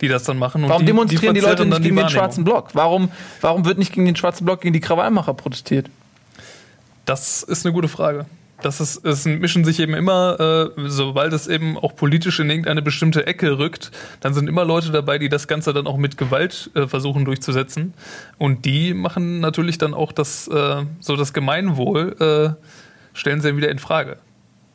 die das dann machen. Und. Warum die, demonstrieren die, Leute verzerren nicht gegen die den schwarzen. Block? Warum, warum wird nicht gegen den schwarzen Block, gegen die Krawallmacher protestiert? Das ist eine gute Frage. Das ist, es mischen sich eben immer, äh, sobald es eben auch politisch in irgendeine bestimmte Ecke rückt, dann sind immer Leute dabei, die das Ganze dann auch mit Gewalt äh, versuchen durchzusetzen. Und die machen natürlich dann auch das, äh, so das Gemeinwohl, äh, stellen sie dann wieder in Frage.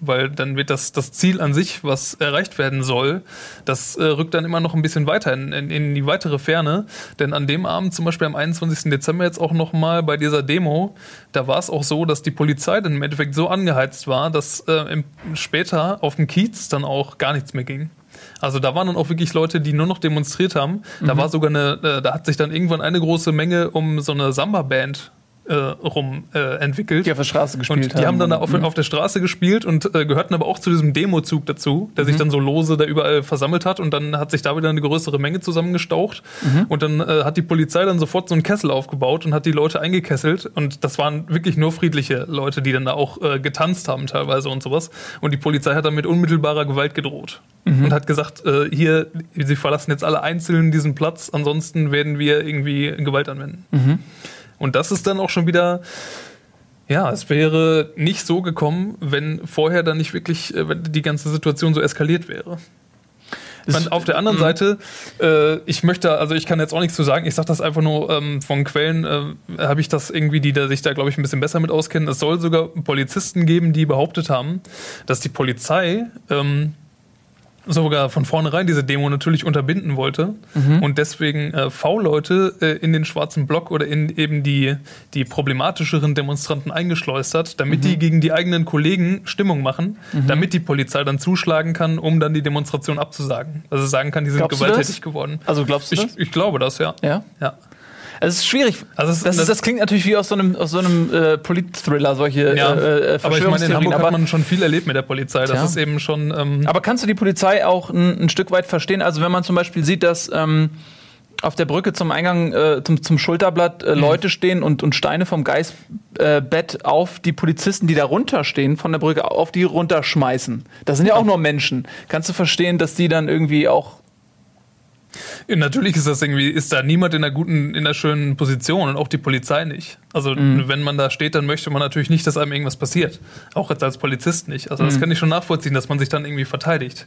Weil dann wird das, das Ziel an sich, was erreicht werden soll, das äh, rückt dann immer noch ein bisschen weiter in, in, in die weitere Ferne. Denn an dem Abend, zum Beispiel am 21. Dezember jetzt auch nochmal bei dieser Demo, da war es auch so, dass die Polizei dann im Endeffekt so angeheizt war, dass äh, im, später auf dem Kiez dann auch gar nichts mehr ging. Also da waren dann auch wirklich Leute, die nur noch demonstriert haben. Da war sogar eine, äh, da hat sich dann irgendwann eine große Menge um so eine Samba-Band äh, rum äh, entwickelt. Die auf der Straße gespielt Und die haben dann da auf, auf der Straße gespielt und äh, gehörten aber auch zu diesem Demozug dazu, der sich dann so lose da überall versammelt hat. Und dann hat sich da wieder eine größere Menge zusammengestaucht. Und dann äh, hat die Polizei dann sofort so einen Kessel aufgebaut und hat die Leute eingekesselt. Und das waren wirklich nur friedliche Leute, die dann da auch äh, getanzt haben teilweise und sowas. Und die Polizei hat dann mit unmittelbarer Gewalt gedroht und hat gesagt, äh, hier, sie verlassen jetzt alle einzeln diesen Platz, ansonsten werden wir irgendwie Gewalt anwenden. Und das ist dann auch schon wieder, ja, es wäre nicht so gekommen, wenn vorher dann nicht wirklich, äh, wenn die ganze Situation so eskaliert wäre. Meine, auf der anderen Seite, äh, ich möchte, also ich kann jetzt auch nichts zu sagen, ich sage das einfach nur ähm, von Quellen, äh, habe ich das irgendwie, die da sich da, glaube ich, ein bisschen besser mit auskennen. Es soll sogar Polizisten geben, die behauptet haben, dass die Polizei ähm, sogar von vornherein diese Demo natürlich unterbinden wollte und deswegen äh, V-Leute äh, in den schwarzen Block oder in eben die, die problematischeren Demonstranten eingeschleust hat, damit die gegen die eigenen Kollegen Stimmung machen, damit die Polizei dann zuschlagen kann, um dann die Demonstration abzusagen. Also sagen kann, die sind Glaubst gewalttätig geworden. Also glaubst du Ich, das? ich glaube das, ja. Ja. ja. Es ist schwierig. Also es- das, das- das klingt natürlich wie aus so einem, aus so einem äh, Polit-Thriller, solche Ja, äh, äh, aber ich meine, in. Hamburg aber, hat man schon viel erlebt mit der Polizei. Das Tja. ist eben schon. Ähm, aber kannst du die Polizei auch ein, ein Stück weit verstehen? Also wenn man zum Beispiel sieht, dass ähm, auf der Brücke zum Eingang, äh, zum, zum Schulterblatt Mhm. äh, Leute stehen und, und Steine vom Geißbett Bett auf die Polizisten, die da runterstehen, von der Brücke auf die runterschmeißen. Das sind ja auch nur Menschen. Kannst du verstehen, dass die dann irgendwie auch Ja, natürlich ist das irgendwie, ist da niemand in einer guten, in einer schönen Position und auch die Polizei nicht. Also Mhm. wenn man da steht, dann möchte man natürlich nicht, dass einem irgendwas passiert. Auch jetzt als Polizist nicht. Also Mhm. das kann ich schon nachvollziehen, dass man sich dann irgendwie verteidigt.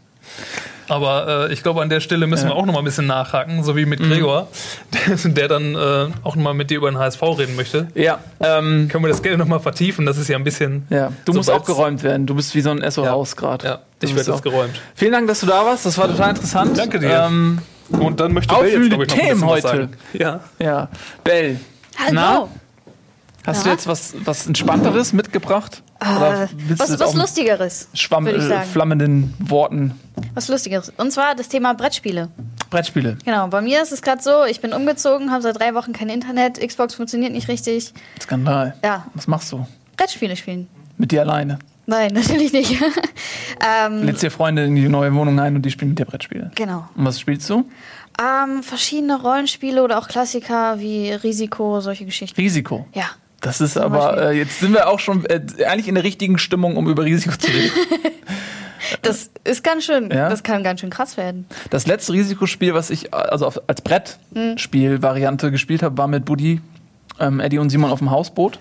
Aber äh, ich glaube, an der Stelle müssen Ja. Mhm. wir auch noch mal ein bisschen nachhaken, so wie mit Gregor, der, der dann äh, auch noch mal mit dir über den HSV reden möchte. Ja, ähm, Können wir das gerne noch mal vertiefen? Das ist ja ein bisschen. ja. du musst Sobald's- auch geräumt werden. Du bist wie so ein SO-Haus gerade. Ja, ich werde jetzt geräumt. Vielen Dank, dass du da warst. Das war total interessant. Danke dir. Ähm, Und dann möchte Aufwühlende glaub ich, noch ein Themen heute. sagen. Ja. ja, Bell, Hallo. Na? hast du Ja. jetzt was, was Entspannteres mitgebracht? Du was jetzt was Lustigeres. Schwamm, ich äh, sagen. flammenden Worten? Was Lustigeres. Und zwar das Thema Brettspiele. Brettspiele. Genau, bei mir ist es gerade so, ich bin umgezogen, habe seit drei Wochen kein Internet, Xbox funktioniert nicht richtig. Skandal. Ja, Was machst du? Brettspiele spielen. Mit dir alleine? Nein, natürlich nicht. ähm, Lädst dir Freunde in die neue Wohnung ein und die spielen mit dir Brettspiele. genau. Und was spielst du? Ähm, verschiedene Rollenspiele oder auch Klassiker wie Risiko, solche Geschichten. Risiko. Ja. Das ist Zum aber, äh, jetzt sind wir auch schon äh, eigentlich in der richtigen Stimmung, um über Risiko zu reden. Das ist ganz schön, Ja? das kann ganz schön krass werden. Das letzte Risikospiel, was ich äh, also auf, als Brettspiel-Variante gespielt habe, war mit Buddy, ähm, Eddie und Simon auf dem Hausboot.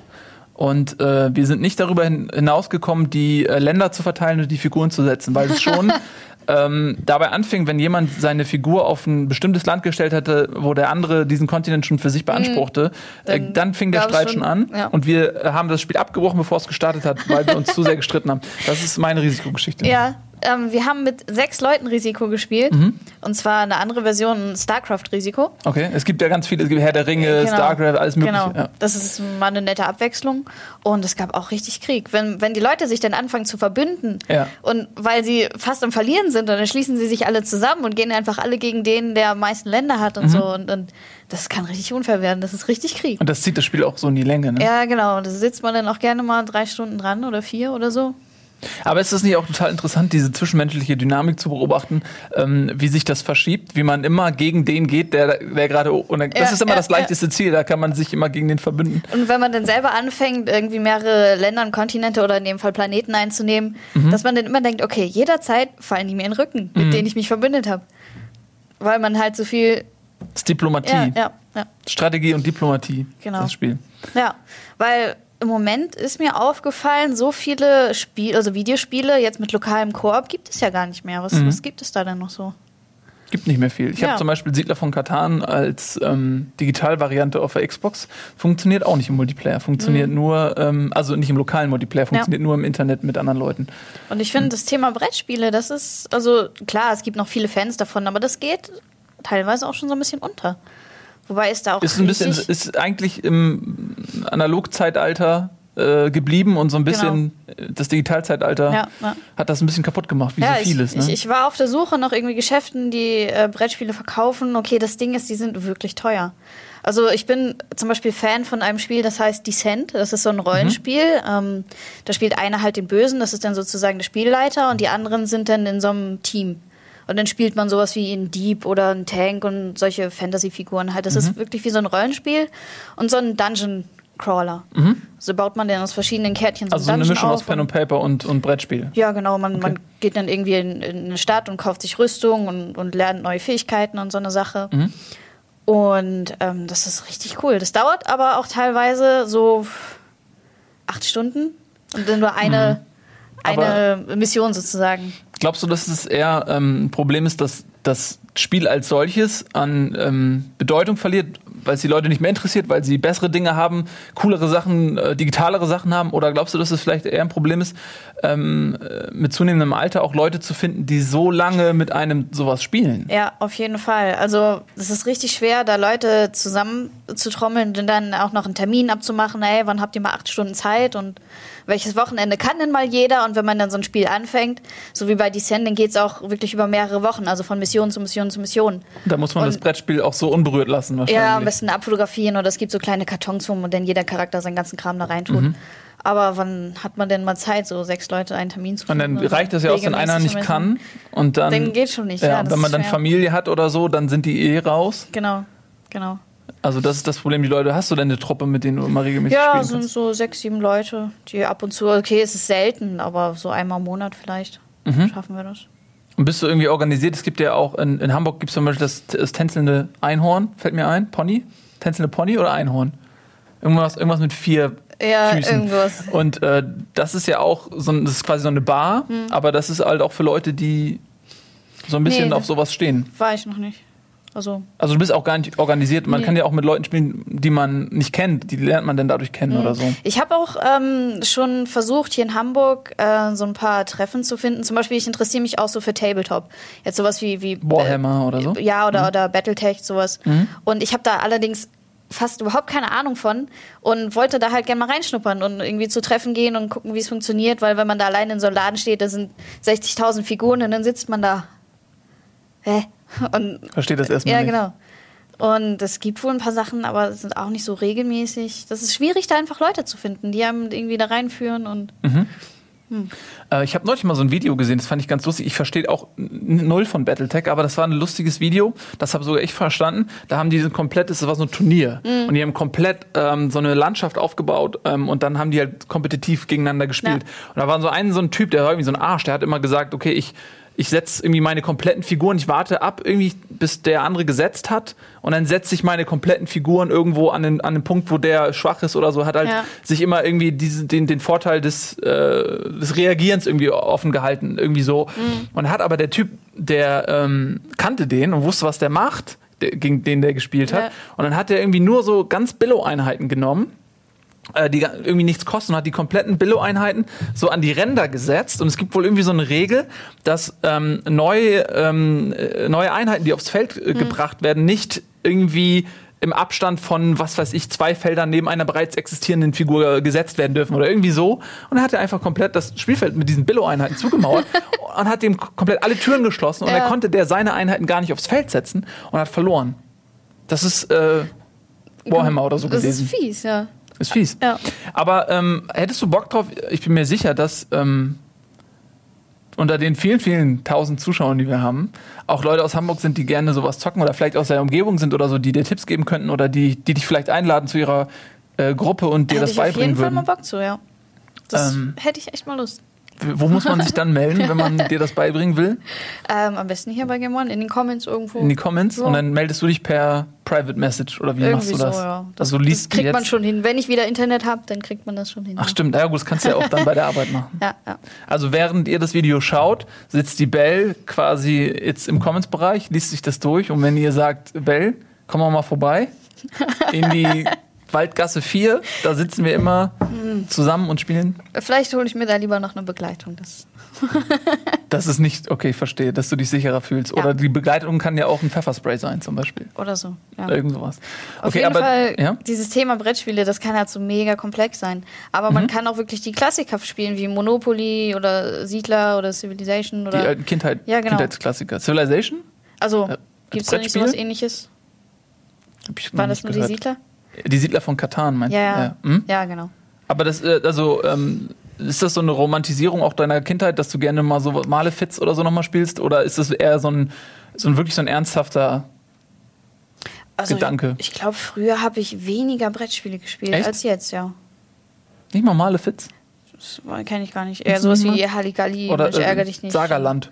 Und äh, wir sind nicht darüber hin, hinausgekommen, die äh, Länder zu verteilen und die Figuren zu setzen, weil es schon ähm, dabei anfing, wenn jemand seine Figur auf ein bestimmtes Land gestellt hatte, wo der andere diesen Kontinent schon für sich beanspruchte, äh, Dann dann fing der Streit schon- schon an. ja. Und wir äh, haben das Spiel abgebrochen, bevor es gestartet hat, weil wir uns zu sehr gestritten haben. Das ist meine Risikogeschichte. Ja, ähm, wir haben mit sechs Leuten Risiko gespielt. Mhm. Und zwar eine andere Version, StarCraft-Risiko. Okay, es gibt ja ganz viele, es gibt Herr der Ringe, Genau. Starcraft, alles mögliche. Genau, Ja. das ist mal eine nette Abwechslung. Und es gab auch richtig Krieg. Wenn, wenn die Leute sich dann anfangen zu verbünden Ja. und weil sie fast am Verlieren sind, dann schließen sie sich alle zusammen und gehen einfach alle gegen den, der am meisten Länder hat und Mhm. so. Und, und das kann richtig unfair werden. Das ist richtig Krieg. Und das zieht das Spiel auch so in die Länge. Ne? Ja, genau. Da sitzt man dann auch gerne mal drei Stunden dran oder vier oder so. Aber ist es nicht auch total interessant, diese zwischenmenschliche Dynamik zu beobachten, ähm, wie sich das verschiebt, wie man immer gegen den geht, der, der gerade. Und das Ja, ist immer ja, das leichteste Ziel, da kann man sich immer gegen den verbünden. Und wenn man dann selber anfängt, irgendwie mehrere Länder und Kontinente oder in dem Fall Planeten einzunehmen, Mhm. dass man dann immer denkt, okay, jederzeit fallen die mir in den Rücken, mit denen ich mich verbündet habe. Weil man halt so viel. Das ist Diplomatie. Ja, ja, ja. Strategie und Diplomatie. Genau. Das Spiel. Ja, weil im Moment ist mir aufgefallen, so viele Spiele, also Videospiele jetzt mit lokalem Koop gibt es ja gar nicht mehr. Was, Mhm. was gibt es da denn noch so? Gibt nicht mehr viel. Ich Ja. habe zum Beispiel Siedler von Katan als ähm, Digitalvariante auf der Xbox. Funktioniert auch nicht im Multiplayer. Funktioniert nur, ähm, also nicht im lokalen Multiplayer, funktioniert nur im Internet mit anderen Leuten. Und ich finde, das Thema Brettspiele, das ist, also klar, es gibt noch viele Fans davon, aber das geht teilweise auch schon so ein bisschen unter. Wobei es da auch Ist ein bisschen, ist eigentlich im Analogzeitalter äh, geblieben und so ein bisschen äh, das Digitalzeitalter Ja, ja. hat das ein bisschen kaputt gemacht, wie ja, so vieles. ich, ne? ich, war auf der Suche nach irgendwie Geschäften, die äh, Brettspiele verkaufen. Okay, das Ding ist, die sind wirklich teuer. Also ich bin zum Beispiel Fan von einem Spiel, das heißt Descent. Das ist so ein Rollenspiel. Ähm, da spielt einer halt den Bösen, das ist dann sozusagen der Spielleiter und die anderen sind dann in so einem Team. Und dann spielt man sowas wie ein Dieb oder ein Tank und solche Fantasy-Figuren halt. Das Mhm. ist wirklich wie so ein Rollenspiel und so ein Dungeon Crawler. So baut man dann aus verschiedenen Kärtchen so Mhm. also so einen eine Dungeon Mischung aus Pen und- und Paper und, und Brettspiel. ja, genau. Man, Okay. man geht dann irgendwie in, in eine Stadt und kauft sich Rüstung und, und lernt neue Fähigkeiten und so eine Sache. Mhm. Und ähm, das ist richtig cool. Das dauert aber auch teilweise so acht Stunden und dann nur eine, Mhm. eine Mission sozusagen. Glaubst du, dass es eher ähm, ein Problem ist, dass das Spiel als solches an ähm, Bedeutung verliert, weil es die Leute nicht mehr interessiert, weil sie bessere Dinge haben, coolere Sachen, äh, digitalere Sachen haben? Oder glaubst du, dass es vielleicht eher ein Problem ist, ähm, äh, mit zunehmendem Alter auch Leute zu finden, die so lange mit einem sowas spielen? Ja, auf jeden Fall. Also es ist richtig schwer, da Leute zusammenzutrommeln und dann auch noch einen Termin abzumachen. Hey, wann habt ihr mal acht Stunden Zeit und welches Wochenende kann denn mal jeder? Und wenn man dann so ein Spiel anfängt, so wie bei Descent, dann geht es auch wirklich über mehrere Wochen, also von Mission zu Mission zu Mission. Da muss man Und- das Brettspiel auch so unberührt lassen wahrscheinlich. Ja, am besten abfotografieren oder es gibt so kleine Kartons, wo man dann jeder Charakter seinen ganzen Kram da reintut. Mhm. Aber wann hat man denn mal Zeit, so sechs Leute einen Termin zu Und dann finden? reicht das ja aus, wenn einer nicht kann. Und dann, Dann geht schon nicht, Ja, ja, wenn man dann schwer. Familie hat oder so, dann sind die eh raus. Genau, genau. Also das ist das Problem. Die Leute, hast du denn eine Truppe, mit denen du immer regelmäßig Ja, spielen sind kannst? so sechs, sieben Leute, die ab und zu, okay, es ist selten, aber so einmal im Monat vielleicht Mhm. schaffen wir das. Und bist du irgendwie organisiert? Es gibt ja auch in, in Hamburg gibt es zum Beispiel das, das tänzelnde Einhorn, fällt mir ein. Pony? Tänzelnde Pony oder Einhorn? Irgendwas, irgendwas mit vier Ja, Füßen. irgendwas. Und äh, das ist ja auch so, ein- das ist quasi so eine Bar, aber das ist halt auch für Leute, die so ein bisschen Nee, auf sowas stehen. War ich noch nicht. Also, Also du bist auch gar nicht organisiert. Man Nee. kann ja auch mit Leuten spielen, die man nicht kennt. Die lernt man dann dadurch kennen oder so. ich habe auch ähm, schon versucht, hier in Hamburg äh, so ein paar Treffen zu finden. Zum Beispiel, ich interessiere mich auch so für Tabletop. Jetzt sowas wie, wie Warhammer oder so? Ja, oder, oder Battletech, sowas. Und ich habe da allerdings fast überhaupt keine Ahnung von und wollte da halt gerne mal reinschnuppern und irgendwie zu Treffen gehen und gucken, wie es funktioniert, weil wenn man da allein in so einem Laden steht, da sind 60.000 Figuren und dann sitzt man da. Hä? Und Versteht das erstmal ja, nicht. genau. Und es gibt wohl ein paar Sachen, aber es sind auch nicht so regelmäßig. Das ist schwierig, da einfach Leute zu finden, die einem irgendwie da reinführen und Äh, ich habe neulich mal so ein Video gesehen, das fand ich ganz lustig. Ich verstehe auch null von Battletech, aber das war ein lustiges Video. Das habe sogar ich verstanden. Da haben die so ein komplettes, das war so ein Turnier. Und die haben komplett ähm, so eine Landschaft aufgebaut ähm, und dann haben die halt kompetitiv gegeneinander gespielt. Ja. Und da war so ein, so ein Typ, der war irgendwie so ein Arsch, der hat immer gesagt, okay, ich, ich setze irgendwie meine kompletten Figuren, ich warte ab, irgendwie, bis der andere gesetzt hat. Und dann setze ich meine kompletten Figuren irgendwo an den, an den Punkt, wo der schwach ist oder so, hat halt Ja. sich immer irgendwie diesen, den, den Vorteil des, äh, des Reagierens irgendwie offen gehalten, irgendwie so. Und hat aber der Typ, der ähm, kannte den und wusste, was der macht, der, gegen den der gespielt hat. Ja. Und dann hat er irgendwie nur so ganz Billo-Einheiten genommen die ga- irgendwie nichts kosten und hat die kompletten Billo-Einheiten so an die Ränder gesetzt. Und es gibt wohl irgendwie so eine Regel, dass ähm, neue, ähm, äh, neue Einheiten, die aufs Feld äh, gebracht werden, nicht irgendwie im Abstand von, was weiß ich, zwei Feldern neben einer bereits existierenden Figur gesetzt werden dürfen oder irgendwie so. Und dann hat er einfach komplett das Spielfeld mit diesen Billo-Einheiten zugemauert und hat dem komplett alle Türen geschlossen und Ja. dann konnte der seine Einheiten gar nicht aufs Feld setzen und hat verloren. Das ist äh, Warhammer oder so das gewesen. ist fies, ja. Ist fies. Ja. Aber ähm, hättest du Bock drauf? Ich bin mir sicher, dass ähm, unter den vielen, vielen tausend Zuschauern, die wir haben, auch Leute aus Hamburg sind, die gerne sowas zocken oder vielleicht aus der Umgebung sind oder so, die dir Tipps geben könnten oder die, die dich vielleicht einladen zu ihrer äh, Gruppe und dir Hätte das ich auf jeden beibringen Fall mal würden. Bock zu, ja. Das Ähm. hätte ich echt mal Lust. Wo muss man sich dann melden, wenn man dir das beibringen will? Ähm, am besten hier bei Game One, in den Comments irgendwo. In die Comments Ja. und dann meldest du dich per Private Message oder wie machst Irgendwie du das? so, ja. Also du liest das kriegt jetzt. man schon hin. Wenn ich wieder Internet habe, dann kriegt man das schon hin. Ach stimmt, ja gut, das kannst du ja auch dann bei der Arbeit machen. Ja, ja. Also während ihr das Video schaut, sitzt die Bell quasi jetzt im Comments-Bereich, liest sich das durch und wenn ihr sagt, Bell, komm mal vorbei in die Waldgasse 4, da sitzen wir immer zusammen und spielen. Vielleicht hole ich mir da lieber noch eine Begleitung. Das Das ist nicht, okay, ich verstehe, dass du dich sicherer fühlst. Ja. Oder die Begleitung kann ja auch ein Pfefferspray sein zum Beispiel. oder so. Ja. Irgend sowas. Auf okay, jeden aber Fall, ja? dieses Thema Brettspiele, das kann halt so mega komplex sein. Aber Mhm. man kann auch wirklich die Klassiker spielen, wie Monopoly oder Siedler oder Civilization die oder. alten Kindheit, Ja, genau. Kindheitsklassiker. Civilization? also, äh, gibt es da nicht sowas ähnliches? War das nur gehört. die Siedler? Die Siedler von Katan, meinst Ja, du? ja. Hm? Ja, genau. Aber das, äh, also, ähm, ist das so eine Romantisierung auch deiner Kindheit, dass du gerne mal so Malefiz oder so nochmal spielst? Oder ist das eher so ein, so ein wirklich so ein ernsthafter. Also, Gedanke. Ich glaube, früher habe ich weniger Brettspiele gespielt Echt? als jetzt, ja. Nicht mal Malefiz? Das kenne ich gar nicht. Eher sowas wie Halligalli, Oder Mensch, ärger äh, dich nicht. Sagerland.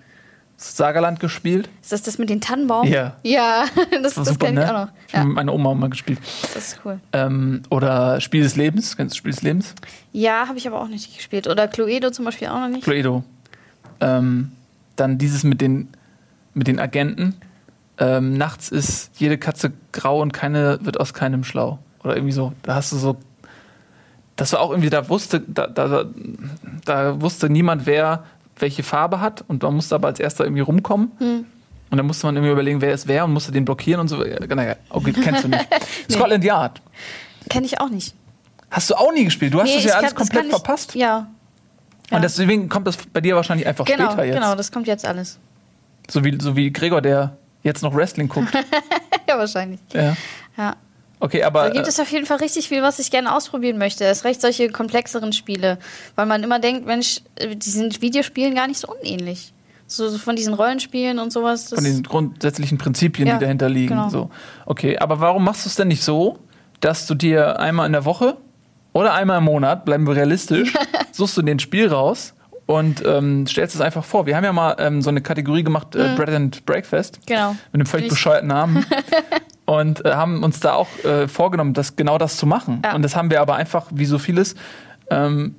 Sagerland gespielt? Ist das das mit den Tannenbaum? Ja. Ja, das, das super, kenne ich ne? auch noch. Ja, mit meiner Oma mal gespielt. das ist cool. Ähm, oder Spiel des Lebens. Kennst du Spiel des Lebens? Ja, habe ich aber auch nicht gespielt. Oder Cluedo zum Beispiel auch noch nicht. Cluedo. Ähm, dann dieses mit den, mit den Agenten. Ähm, nachts ist jede Katze grau und keine wird aus keinem schlau. Oder irgendwie so. Da hast du so. Das war auch irgendwie, da wusste, da, da, da wusste niemand, wer welche Farbe hat und man musste aber als erster irgendwie rumkommen. Und dann musste man irgendwie überlegen, wer ist wer und musste den blockieren und so. Ja, Naja, okay, kennst du nicht. Scotland Yard. Kenne ich auch nicht. Hast du auch nie gespielt. Du hast es ich ja kann- alles das komplett kann ich- verpasst. Ja, ja. Und deswegen kommt das bei dir wahrscheinlich einfach genau, später jetzt. genau, das kommt jetzt alles. So wie, so wie Gregor, der jetzt noch Wrestling guckt. ja, wahrscheinlich. ja. Ja. Okay, aber. Da gibt äh, es auf jeden Fall richtig viel, was ich gerne ausprobieren möchte. Es recht solche komplexeren Spiele, weil man immer denkt, Mensch, äh, die sind Videospielen gar nicht so unähnlich. So, so von diesen Rollenspielen und sowas. Von den grundsätzlichen Prinzipien, Ja, die dahinter liegen. genau. So. Okay, aber warum machst du es denn nicht so, dass du dir einmal in der Woche oder einmal im Monat, bleiben wir realistisch, suchst du den Spiel raus und ähm, stellst es einfach vor. Wir haben ja mal ähm, so eine Kategorie gemacht, äh, Bread and Breakfast. Genau. Mit einem völlig bescheuerten Namen. und äh, haben uns da auch äh, vorgenommen, das, genau das zu machen. Ja. Und das haben wir aber einfach, wie so vieles, ähm,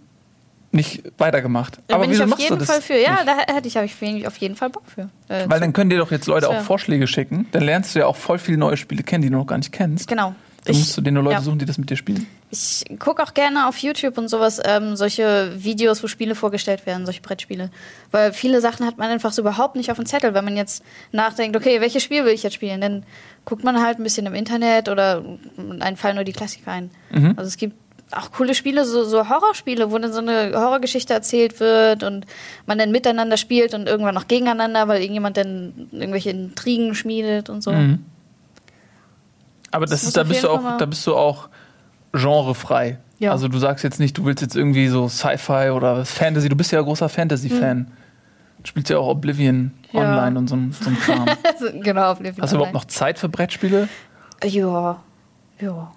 nicht weitergemacht. Da aber bin ich auf jeden Fall für. Ja, nicht? da hätte ich, ich auf jeden Fall Bock für. Äh, Weil dann können dir doch jetzt Leute auch Vorschläge schicken. Dann lernst du ja auch voll viele neue Spiele kennen, die du noch gar nicht kennst. genau. Ich- musst du dir nur Leute ja. suchen, die das mit dir spielen. Ich gucke auch gerne auf YouTube und sowas, ähm, solche Videos, wo Spiele vorgestellt werden, solche Brettspiele. Weil viele Sachen hat man einfach so überhaupt nicht auf dem Zettel. Wenn man jetzt nachdenkt, okay, welches Spiel will ich jetzt spielen, dann guckt man halt ein bisschen im Internet oder in einem Fall nur die Klassiker ein. Mhm. Also es gibt auch coole Spiele, so, so Horrorspiele, wo dann so eine Horrorgeschichte erzählt wird und man dann miteinander spielt und irgendwann noch gegeneinander, weil irgendjemand dann irgendwelche Intrigen schmiedet und so. Mhm. Aber das, Das ist, da bist du auch, da bist du auch genrefrei. Ja. Also du sagst jetzt nicht, du willst jetzt irgendwie so Sci-Fi oder Fantasy. Du bist ja großer Fantasy-Fan. Du spielst ja auch Oblivion Ja. online und so, ein- so ein Kram. genau, auf jeden Hast du überhaupt noch Zeit für Brettspiele? Ja, ja.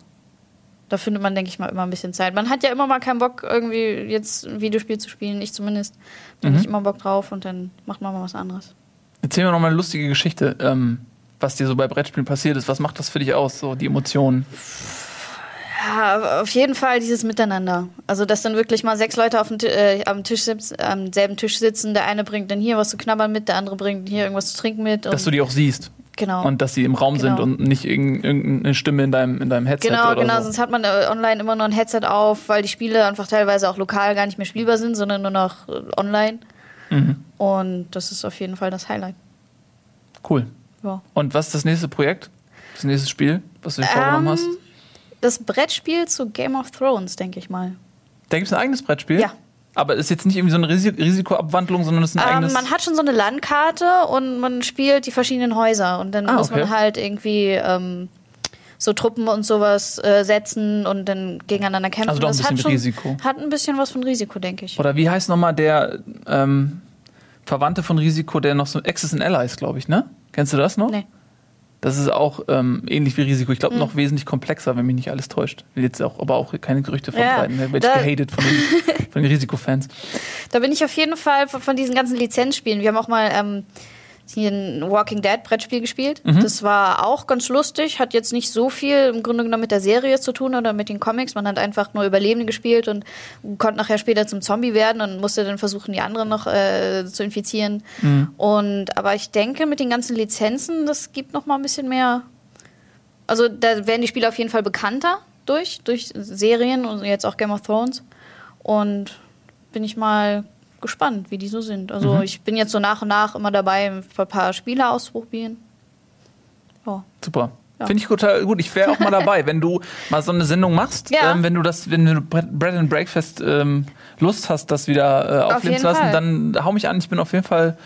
Da findet man, denke ich mal, immer ein bisschen Zeit. Man hat ja immer mal keinen Bock, irgendwie jetzt ein Videospiel zu spielen. Ich zumindest. Da Mhm. hab ich immer Bock drauf und dann macht man mal was anderes. Erzähl mir noch mal eine lustige Geschichte, ähm, was dir so bei Brettspielen passiert ist. Was macht das für dich aus, so die Emotionen? Ja, auf jeden Fall dieses Miteinander. Also, dass dann wirklich mal sechs Leute auf dem, äh, am, Tisch sitzen, am selben Tisch sitzen. Der eine bringt dann hier was zu knabbern mit, der andere bringt hier irgendwas zu trinken mit. Dass du die auch siehst genau. und dass sie im Raum sind Genau. und nicht irgend- irgendeine Stimme in deinem, in deinem Headset Genau, oder genau. so. Sonst hat man äh, online immer nur ein Headset auf, weil die Spiele einfach teilweise auch lokal gar nicht mehr spielbar sind, sondern nur noch äh, online. Mhm. Und das ist auf jeden Fall das Highlight. Cool. Ja. Und was ist das nächste Projekt? Das nächste Spiel, was du dir vorgenommen Ähm, hast? Das Brettspiel zu Game of Thrones, denke ich mal. Da gibt es ein eigenes Brettspiel? Ja. Aber ist jetzt nicht irgendwie so eine Risi Risikoabwandlung, sondern es ist ein Ähm, eigenes. man hat schon so eine Landkarte und man spielt die verschiedenen Häuser. Und dann Ah, muss okay. man halt irgendwie ähm, so Truppen und sowas äh, setzen und dann gegeneinander kämpfen. Also doch ein das hat bisschen schon, Risiko. Hat ein bisschen was von Risiko, denke ich. Oder wie heißt nochmal der ähm, Verwandte von Risiko, der noch so Access and Allies, glaube ich, ne? Kennst du das noch? Nee. Das ist auch ähm, ähnlich wie Risiko. Ich glaube, noch wesentlich komplexer, wenn mich nicht alles täuscht. Will jetzt auch, aber auch keine Gerüchte verbreiten. Ja, werde da- ich gehatet von den, von den Risikofans. Da bin ich auf jeden Fall von, von diesen ganzen Lizenzspielen. Wir haben auch mal ähm, hier ein Walking Dead Brettspiel gespielt. Mhm. Das war auch ganz lustig, hat jetzt nicht so viel im Grunde genommen mit der Serie zu tun oder mit den Comics. Man hat einfach nur Überlebende gespielt und konnte nachher später zum Zombie werden und musste dann versuchen, die anderen noch äh, zu infizieren. Mhm. Und aber ich denke, mit den ganzen Lizenzen, das gibt noch mal ein bisschen mehr. Also da werden die Spiele auf jeden Fall bekannter durch, durch Serien und jetzt auch Game of Thrones. Und bin ich mal gespannt, wie die so sind. Also Mhm. ich bin jetzt so nach und nach immer dabei, ein paar Spiele auszuprobieren. Ja. Super. Ja. Finde ich total gut. Ich wäre auch mal dabei, wenn du mal so eine Sendung machst, Ja. ähm, wenn du das, wenn du Bread and Breakfast ähm, Lust hast, das wieder äh, aufleben jeden zu lassen, Fall. dann hau mich an. Ich bin auf jeden Fall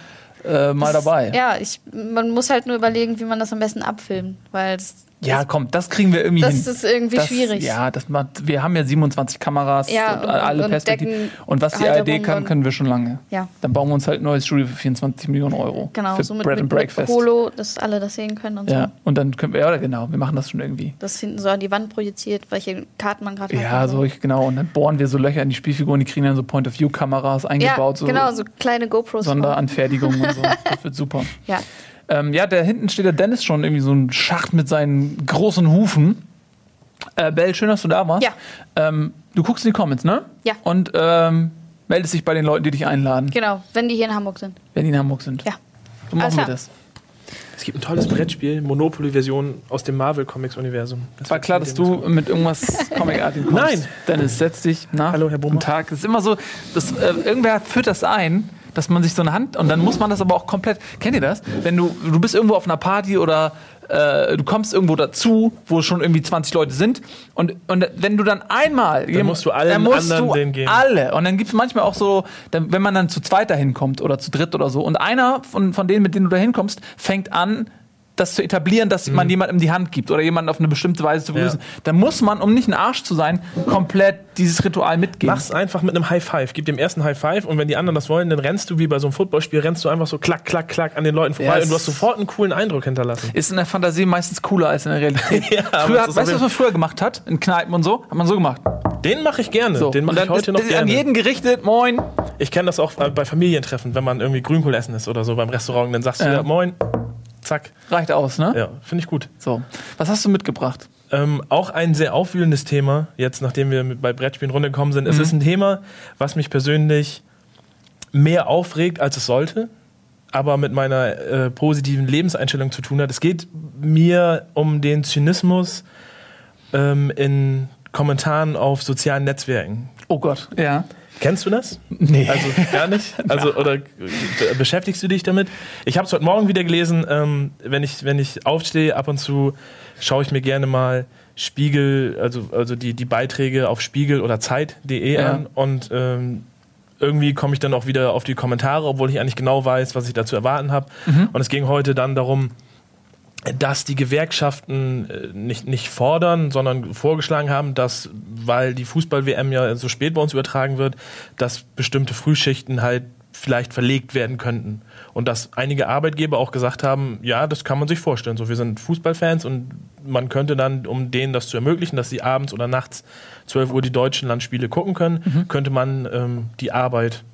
äh, mal dabei. Ja, ich, man muss halt nur überlegen, wie man das am besten abfilmt, weil das, Ja, das, komm, das kriegen wir irgendwie das hin. ist irgendwie Das- schwierig. Ja, das macht, wir haben ja 27 Kameras Ja, und und- alle und Perspektiven. Und was die ARD kann, können wir schon lange. Ja. Dann bauen wir uns halt ein neues Studio für 24 Millionen Euro. Genau, für so mit, Bread mit, and mit Breakfast. Holo, dass alle das sehen können und Ja, so. und dann können wir, ja, genau, wir machen das schon irgendwie. Das hinten so an die Wand projiziert, welche Karten man gerade hat. Ja, so ich, genau. Und dann bohren wir so Löcher in die Spielfiguren, die kriegen dann so Point-of-View-Kameras Ja, eingebaut, so genau, so kleine GoPros. Sonderanfertigungen und so. Das wird super. Ja. Ähm, ja, da hinten steht der Dennis schon irgendwie so ein Schacht mit seinen großen Hufen. Äh, Bell, schön, dass du da warst. Ja. Ähm, du guckst in die Comments, ne? Ja. Und ähm, meldest dich bei den Leuten, die dich einladen, Genau, wenn die hier in Hamburg sind. wenn die in Hamburg sind. Ja. So machen Alles wir klar. das. Es gibt ein tolles Brettspiel, Monopoly-Version aus dem Marvel-Comics-Universum. Das War klar, dass du mit irgendwas Comicartigem kommst. Nein. Dennis, setz dich nach. Hallo, Herr. Guten Tag. Es ist immer so, dass, äh, irgendwer führt das ein, dass man sich so eine Hand und dann muss man das aber auch komplett. Kennt ihr das? Wenn du du bist irgendwo auf einer Party oder äh, du kommst irgendwo dazu, wo schon irgendwie 20 Leute sind und, und wenn du dann einmal dann musst du allen dann musst anderen du den geben. alle und dann gibt es manchmal auch so, dann, wenn man dann zu zweit dahin kommt oder zu dritt oder so und einer von, von denen, mit denen du da hinkommst, fängt an das zu etablieren, dass man jemandem die Hand gibt oder jemanden auf eine bestimmte Weise zu begrüßen, dann muss man, um nicht ein Arsch zu sein, komplett dieses Ritual mitgehen. Mach's einfach mit einem High Five. Gib dem ersten High Five und wenn die anderen das wollen, dann rennst du wie bei so einem Footballspiel, rennst du einfach so klack, klack, klack an den Leuten vorbei Ja, und du hast sofort einen coolen Eindruck hinterlassen. Ist in der Fantasie meistens cooler als in der Realität. Ja, früher, hat, weißt du, was man früher gemacht hat? In Kneipen und so? Hat man so gemacht. Den mache ich gerne. So. Den mache ich heute noch gerne. an jeden gerichtet, moin. Ich kenne das auch bei Familientreffen, wenn man irgendwie Grünkohl essen ist oder so beim Restaurant, dann sagst du Ja. ja, moin, zack. Reicht aus, ne? Ja, finde ich gut. So. Was hast du mitgebracht? Ähm, auch ein sehr aufwühlendes Thema, jetzt nachdem wir bei Brettspielen runtergekommen sind. Mhm. Es ist ein Thema, was mich persönlich mehr aufregt, als es sollte, aber mit meiner äh, positiven Lebenseinstellung zu tun hat. Es geht mir um den Zynismus ähm, in Kommentaren auf sozialen Netzwerken. Oh Gott. Ja. Kennst du das? Nee. Also gar nicht? Also oder be- beschäftigst du dich damit? Ich habe es heute Morgen wieder gelesen. Ähm, wenn ich wenn ich aufstehe, ab und zu schaue ich mir gerne mal Spiegel, also also die die Beiträge auf Spiegel oder Zeit.de Ja. an und ähm, irgendwie komme ich dann auch wieder auf die Kommentare, obwohl ich eigentlich genau weiß, was ich da zu erwarten habe. Und es ging heute dann darum, dass die Gewerkschaften äh, nicht, nicht fordern, sondern vorgeschlagen haben, dass, weil die Fußball-WM ja so spät bei uns übertragen wird, dass bestimmte Frühschichten halt vielleicht verlegt werden könnten. Und dass einige Arbeitgeber auch gesagt haben, ja, das kann man sich vorstellen. So, wir sind Fußballfans und man könnte dann, um denen das zu ermöglichen, dass sie abends oder nachts 12 Uhr die deutschen Landspiele gucken können, könnte man ähm, die Arbeit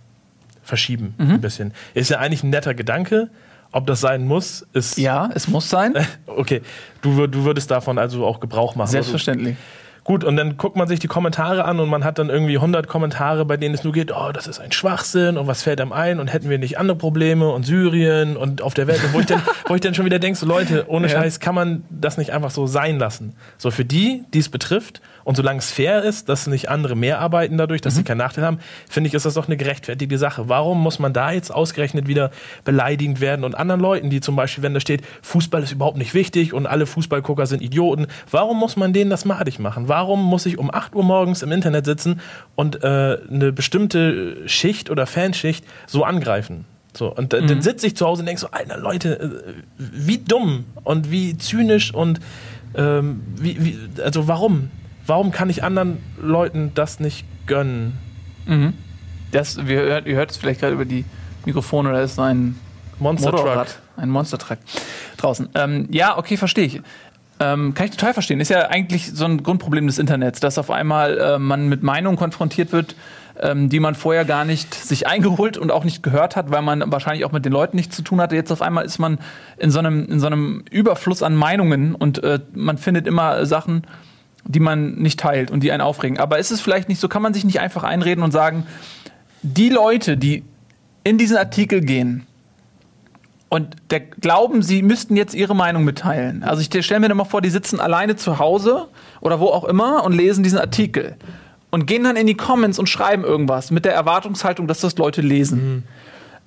verschieben ein bisschen. Ist ja eigentlich ein netter Gedanke. Ob das sein muss, ist Ja, es muss sein. Okay, du, du würdest davon also auch Gebrauch machen. Selbstverständlich. Also, gut, und dann guckt man sich die Kommentare an und man hat dann irgendwie 100 Kommentare, bei denen es nur geht, oh, das ist ein Schwachsinn und was fällt einem ein und hätten wir nicht andere Probleme und Syrien und auf der Welt. Und wo ich dann, wo ich dann schon wieder denke, so Leute, ohne Ja. Scheiß kann man das nicht einfach so sein lassen. So für die, die es betrifft und solange es fair ist, dass nicht andere mehr arbeiten dadurch, dass sie keinen Nachteil haben, finde ich, ist das doch eine gerechtfertigte Sache. Warum muss man da jetzt ausgerechnet wieder beleidigend werden und anderen Leuten, die zum Beispiel, wenn da steht, Fußball ist überhaupt nicht wichtig und alle Fußballgucker sind Idioten, warum muss man denen das madig machen? Warum muss ich um 8 Uhr morgens im Internet sitzen und äh, eine bestimmte Schicht oder Fanschicht so angreifen? So, und äh, dann sitze ich zu Hause und denke so, Alter, Leute, äh, wie dumm und wie zynisch und ähm, wie, wie, also warum? Warum kann ich anderen Leuten das nicht gönnen? Das, wir, hört- ihr hört es vielleicht gerade über die Mikrofone, da ist so ein Monster Truck. Motorrad, ein Monster Truck draußen. Ähm, ja, okay, verstehe ich. Ähm, kann ich total verstehen. Ist ja eigentlich so ein Grundproblem des Internets, dass auf einmal äh, man mit Meinungen konfrontiert wird, ähm, die man vorher gar nicht sich eingeholt und auch nicht gehört hat, weil man wahrscheinlich auch mit den Leuten nichts zu tun hatte. Jetzt auf einmal ist man in so einem, in so einem Überfluss an Meinungen und äh, man findet immer Sachen, die man nicht teilt und die einen aufregen. Aber ist es vielleicht nicht so, kann man sich nicht einfach einreden und sagen, die Leute, die in diesen Artikel gehen und der glauben, sie müssten jetzt ihre Meinung mitteilen. Also ich stelle mir dann mal vor, die sitzen alleine zu Hause oder wo auch immer und lesen diesen Artikel und gehen dann in die Comments und schreiben irgendwas mit der Erwartungshaltung, dass das Leute lesen.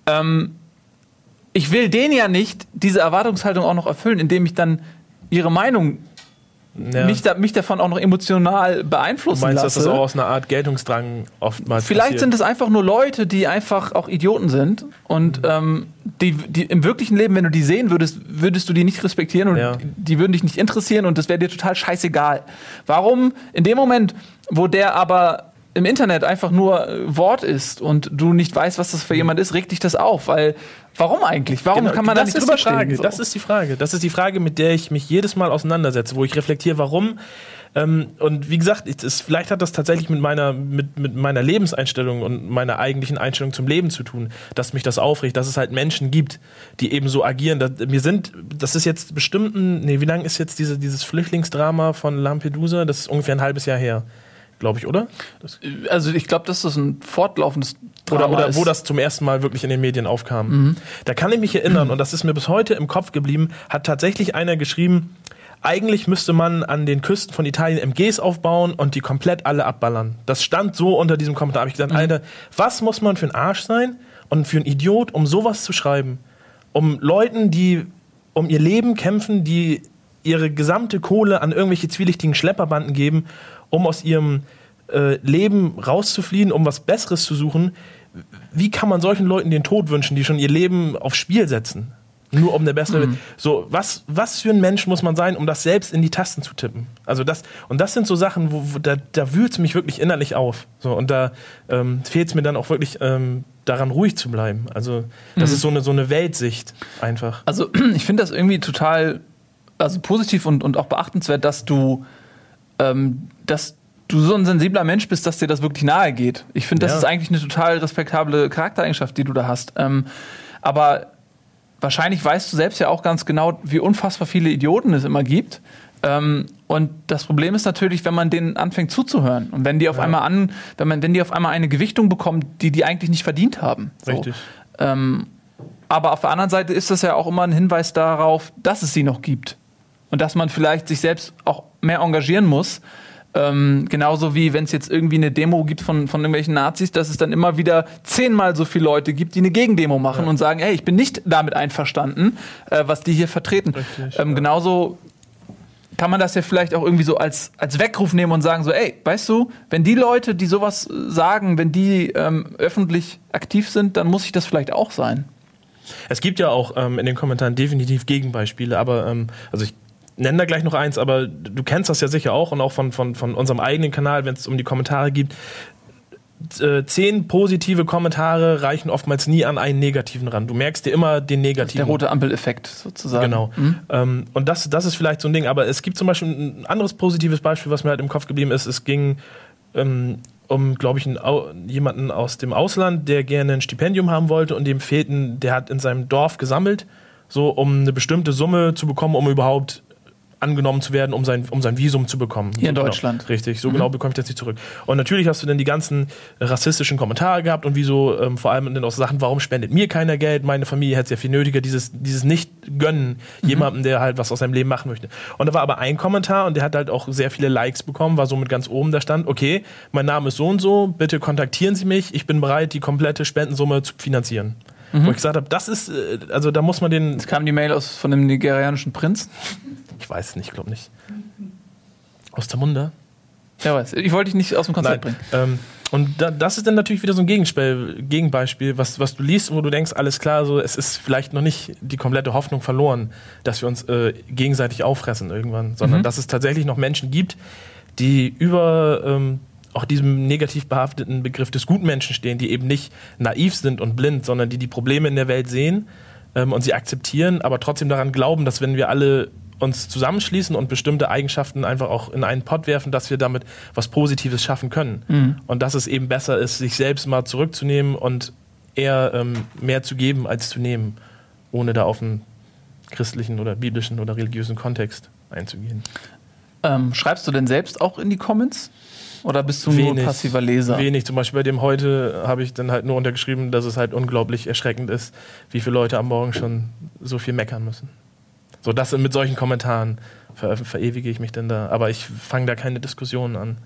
Ähm, ich will denen ja nicht diese Erwartungshaltung auch noch erfüllen, indem ich dann ihre Meinung Ja. mich, da, mich davon auch noch emotional du beeinflussen meinst, dass lasse. das auch aus einer Art Geltungsdrang oftmals Vielleicht passiert? sind es einfach nur Leute, die einfach auch Idioten sind und ähm, die, die im wirklichen Leben, wenn du die sehen würdest, würdest du die nicht respektieren und Ja. die würden dich nicht interessieren und das wäre dir total scheißegal. Warum in dem Moment, wo der aber im Internet einfach nur äh, Wort ist und du nicht weißt, was das für jemand ist, regt dich das auf, weil warum eigentlich? Warum Genau, kann man da das nicht drüber Frage. So. Das ist die Frage. Das ist die Frage, mit der ich mich jedes Mal auseinandersetze, wo ich reflektiere, warum. Ähm, und wie gesagt, es ist, vielleicht hat das tatsächlich mit meiner, mit, mit meiner Lebenseinstellung und meiner eigentlichen Einstellung zum Leben zu tun, dass mich das aufregt, dass es halt Menschen gibt, die eben so agieren. Das, mir sind, das ist jetzt bestimmt ein, nee, wie lange ist jetzt diese, dieses Flüchtlingsdrama von Lampedusa? Das ist ungefähr ein halbes Jahr her, glaube ich, oder? Das, also ich glaube, das ein fortlaufendes oder, Drama oder ist. wo das zum ersten Mal wirklich in den Medien aufkam. Mhm. Da kann ich mich erinnern, und das ist mir bis heute im Kopf geblieben, hat tatsächlich einer geschrieben, eigentlich müsste man an den Küsten von Italien MGs aufbauen und die komplett alle abballern. Das stand so unter diesem Kommentar. Habe ich Mhm. gesagt, Alter, was muss man für ein Arsch sein und für ein Idiot, um sowas zu schreiben? Um Leuten, die um ihr Leben kämpfen, die ihre gesamte Kohle an irgendwelche zwielichtigen Schlepperbanden geben, um aus ihrem äh, Leben rauszufliehen, um was Besseres zu suchen. Wie kann man solchen Leuten den Tod wünschen, die schon ihr Leben aufs Spiel setzen? Nur um der bessere. So, was, was für ein Mensch muss man sein, um das selbst in die Tasten zu tippen? Also das, und das sind so Sachen, wo, wo da, da wühlt es mich wirklich innerlich auf. So, und da ähm, fehlt es mir dann auch wirklich ähm, daran, ruhig zu bleiben. Also, das ist so eine, so eine Weltsicht einfach. Also ich finde das irgendwie total also positiv und, und auch beachtenswert, dass du, ähm, dass du so ein sensibler Mensch bist, dass dir das wirklich nahe geht. Ich finde, das Ja. ist eigentlich eine total respektable Charaktereigenschaft, die du da hast. Ähm, aber wahrscheinlich weißt du selbst ja auch ganz genau, wie unfassbar viele Idioten es immer gibt. Ähm, und das Problem ist natürlich, wenn man denen anfängt zuzuhören und wenn die auf einmal an, wenn man, wenn die auf einmal eine Gewichtung bekommen, die die eigentlich nicht verdient haben. So. Richtig. Ähm, aber auf der anderen Seite ist das ja auch immer ein Hinweis darauf, dass es sie noch gibt. Und dass man vielleicht sich selbst auch mehr engagieren muss. Ähm, genauso wie wenn es jetzt irgendwie eine Demo gibt von, von irgendwelchen Nazis, dass es dann immer wieder zehnmal so viele Leute gibt, die eine Gegendemo machen und sagen, hey, ich bin nicht damit einverstanden, äh, was die hier vertreten. Richtig, ähm, ja. Genauso kann man das ja vielleicht auch irgendwie so als, als Weckruf nehmen und sagen so, ey, weißt du, wenn die Leute, die sowas sagen, wenn die ähm, öffentlich aktiv sind, dann muss ich das vielleicht auch sein. Es gibt ja auch ähm, in den Kommentaren definitiv Gegenbeispiele, aber ähm, also ich nenne da gleich noch eins, aber du kennst das ja sicher auch und auch von, von, von unserem eigenen Kanal, wenn es um die Kommentare geht. Äh, Zehn positive Kommentare reichen oftmals nie an einen negativen ran. Du merkst dir immer den negativen. Der rote Ampeleffekt sozusagen. Genau. Ähm, und das, das ist vielleicht so ein Ding. Aber es gibt zum Beispiel ein anderes positives Beispiel, was mir halt im Kopf geblieben ist. Es ging ähm, um, glaube ich, einen, jemanden aus dem Ausland, der gerne ein Stipendium haben wollte und dem fehlten, der hat in seinem Dorf gesammelt, so um eine bestimmte Summe zu bekommen, um überhaupt angenommen zu werden, um sein, um sein Visum zu bekommen. Hier in so Deutschland. Genau, richtig, so genau bekomme ich das nicht zurück. Und natürlich hast du dann die ganzen rassistischen Kommentare gehabt und wieso ähm, vor allem dann auch Sachen, warum spendet mir keiner Geld, meine Familie hätte es ja viel nötiger, dieses, dieses Nicht-Gönnen jemandem, der halt was aus seinem Leben machen möchte. Und da war aber ein Kommentar und der hat halt auch sehr viele Likes bekommen, war somit ganz oben, da stand, okay, mein Name ist so und so, bitte kontaktieren Sie mich, ich bin bereit, die komplette Spendensumme zu finanzieren. Wo ich gesagt habe, das ist, äh, also da muss man den, Es kam die Mail aus von dem nigerianischen Prinz. ich weiß es nicht, glaube nicht. Aus der Munde? Wer weiß. Ich wollte dich nicht aus dem Konzept bringen. Ähm, und da, das ist dann natürlich wieder so ein Gegenspiel, Gegenbeispiel, was, was du liest, wo du denkst, alles klar, so es ist vielleicht noch nicht die komplette Hoffnung verloren, dass wir uns äh, gegenseitig auffressen irgendwann, sondern Mhm. dass es tatsächlich noch Menschen gibt, die über ähm, auch diesem negativ behafteten Begriff des Gutmenschen stehen, die eben nicht naiv sind und blind, sondern die die Probleme in der Welt sehen ähm, und sie akzeptieren, aber trotzdem daran glauben, dass wenn wir alle uns zusammenschließen und bestimmte Eigenschaften einfach auch in einen Pott werfen, dass wir damit was Positives schaffen können. Und dass es eben besser ist, sich selbst mal zurückzunehmen und eher ähm, mehr zu geben als zu nehmen, ohne da auf einen christlichen oder biblischen oder religiösen Kontext einzugehen. Ähm, schreibst du denn selbst auch in die Comments? Oder bist du nur passiver Leser? Wenig. Zum Beispiel bei dem heute habe ich dann halt nur untergeschrieben, dass es halt unglaublich erschreckend ist, wie viele Leute am Morgen schon so viel meckern müssen. So, das mit solchen Kommentaren ver verewige ich mich dann da. Aber ich fange da keine Diskussionen an.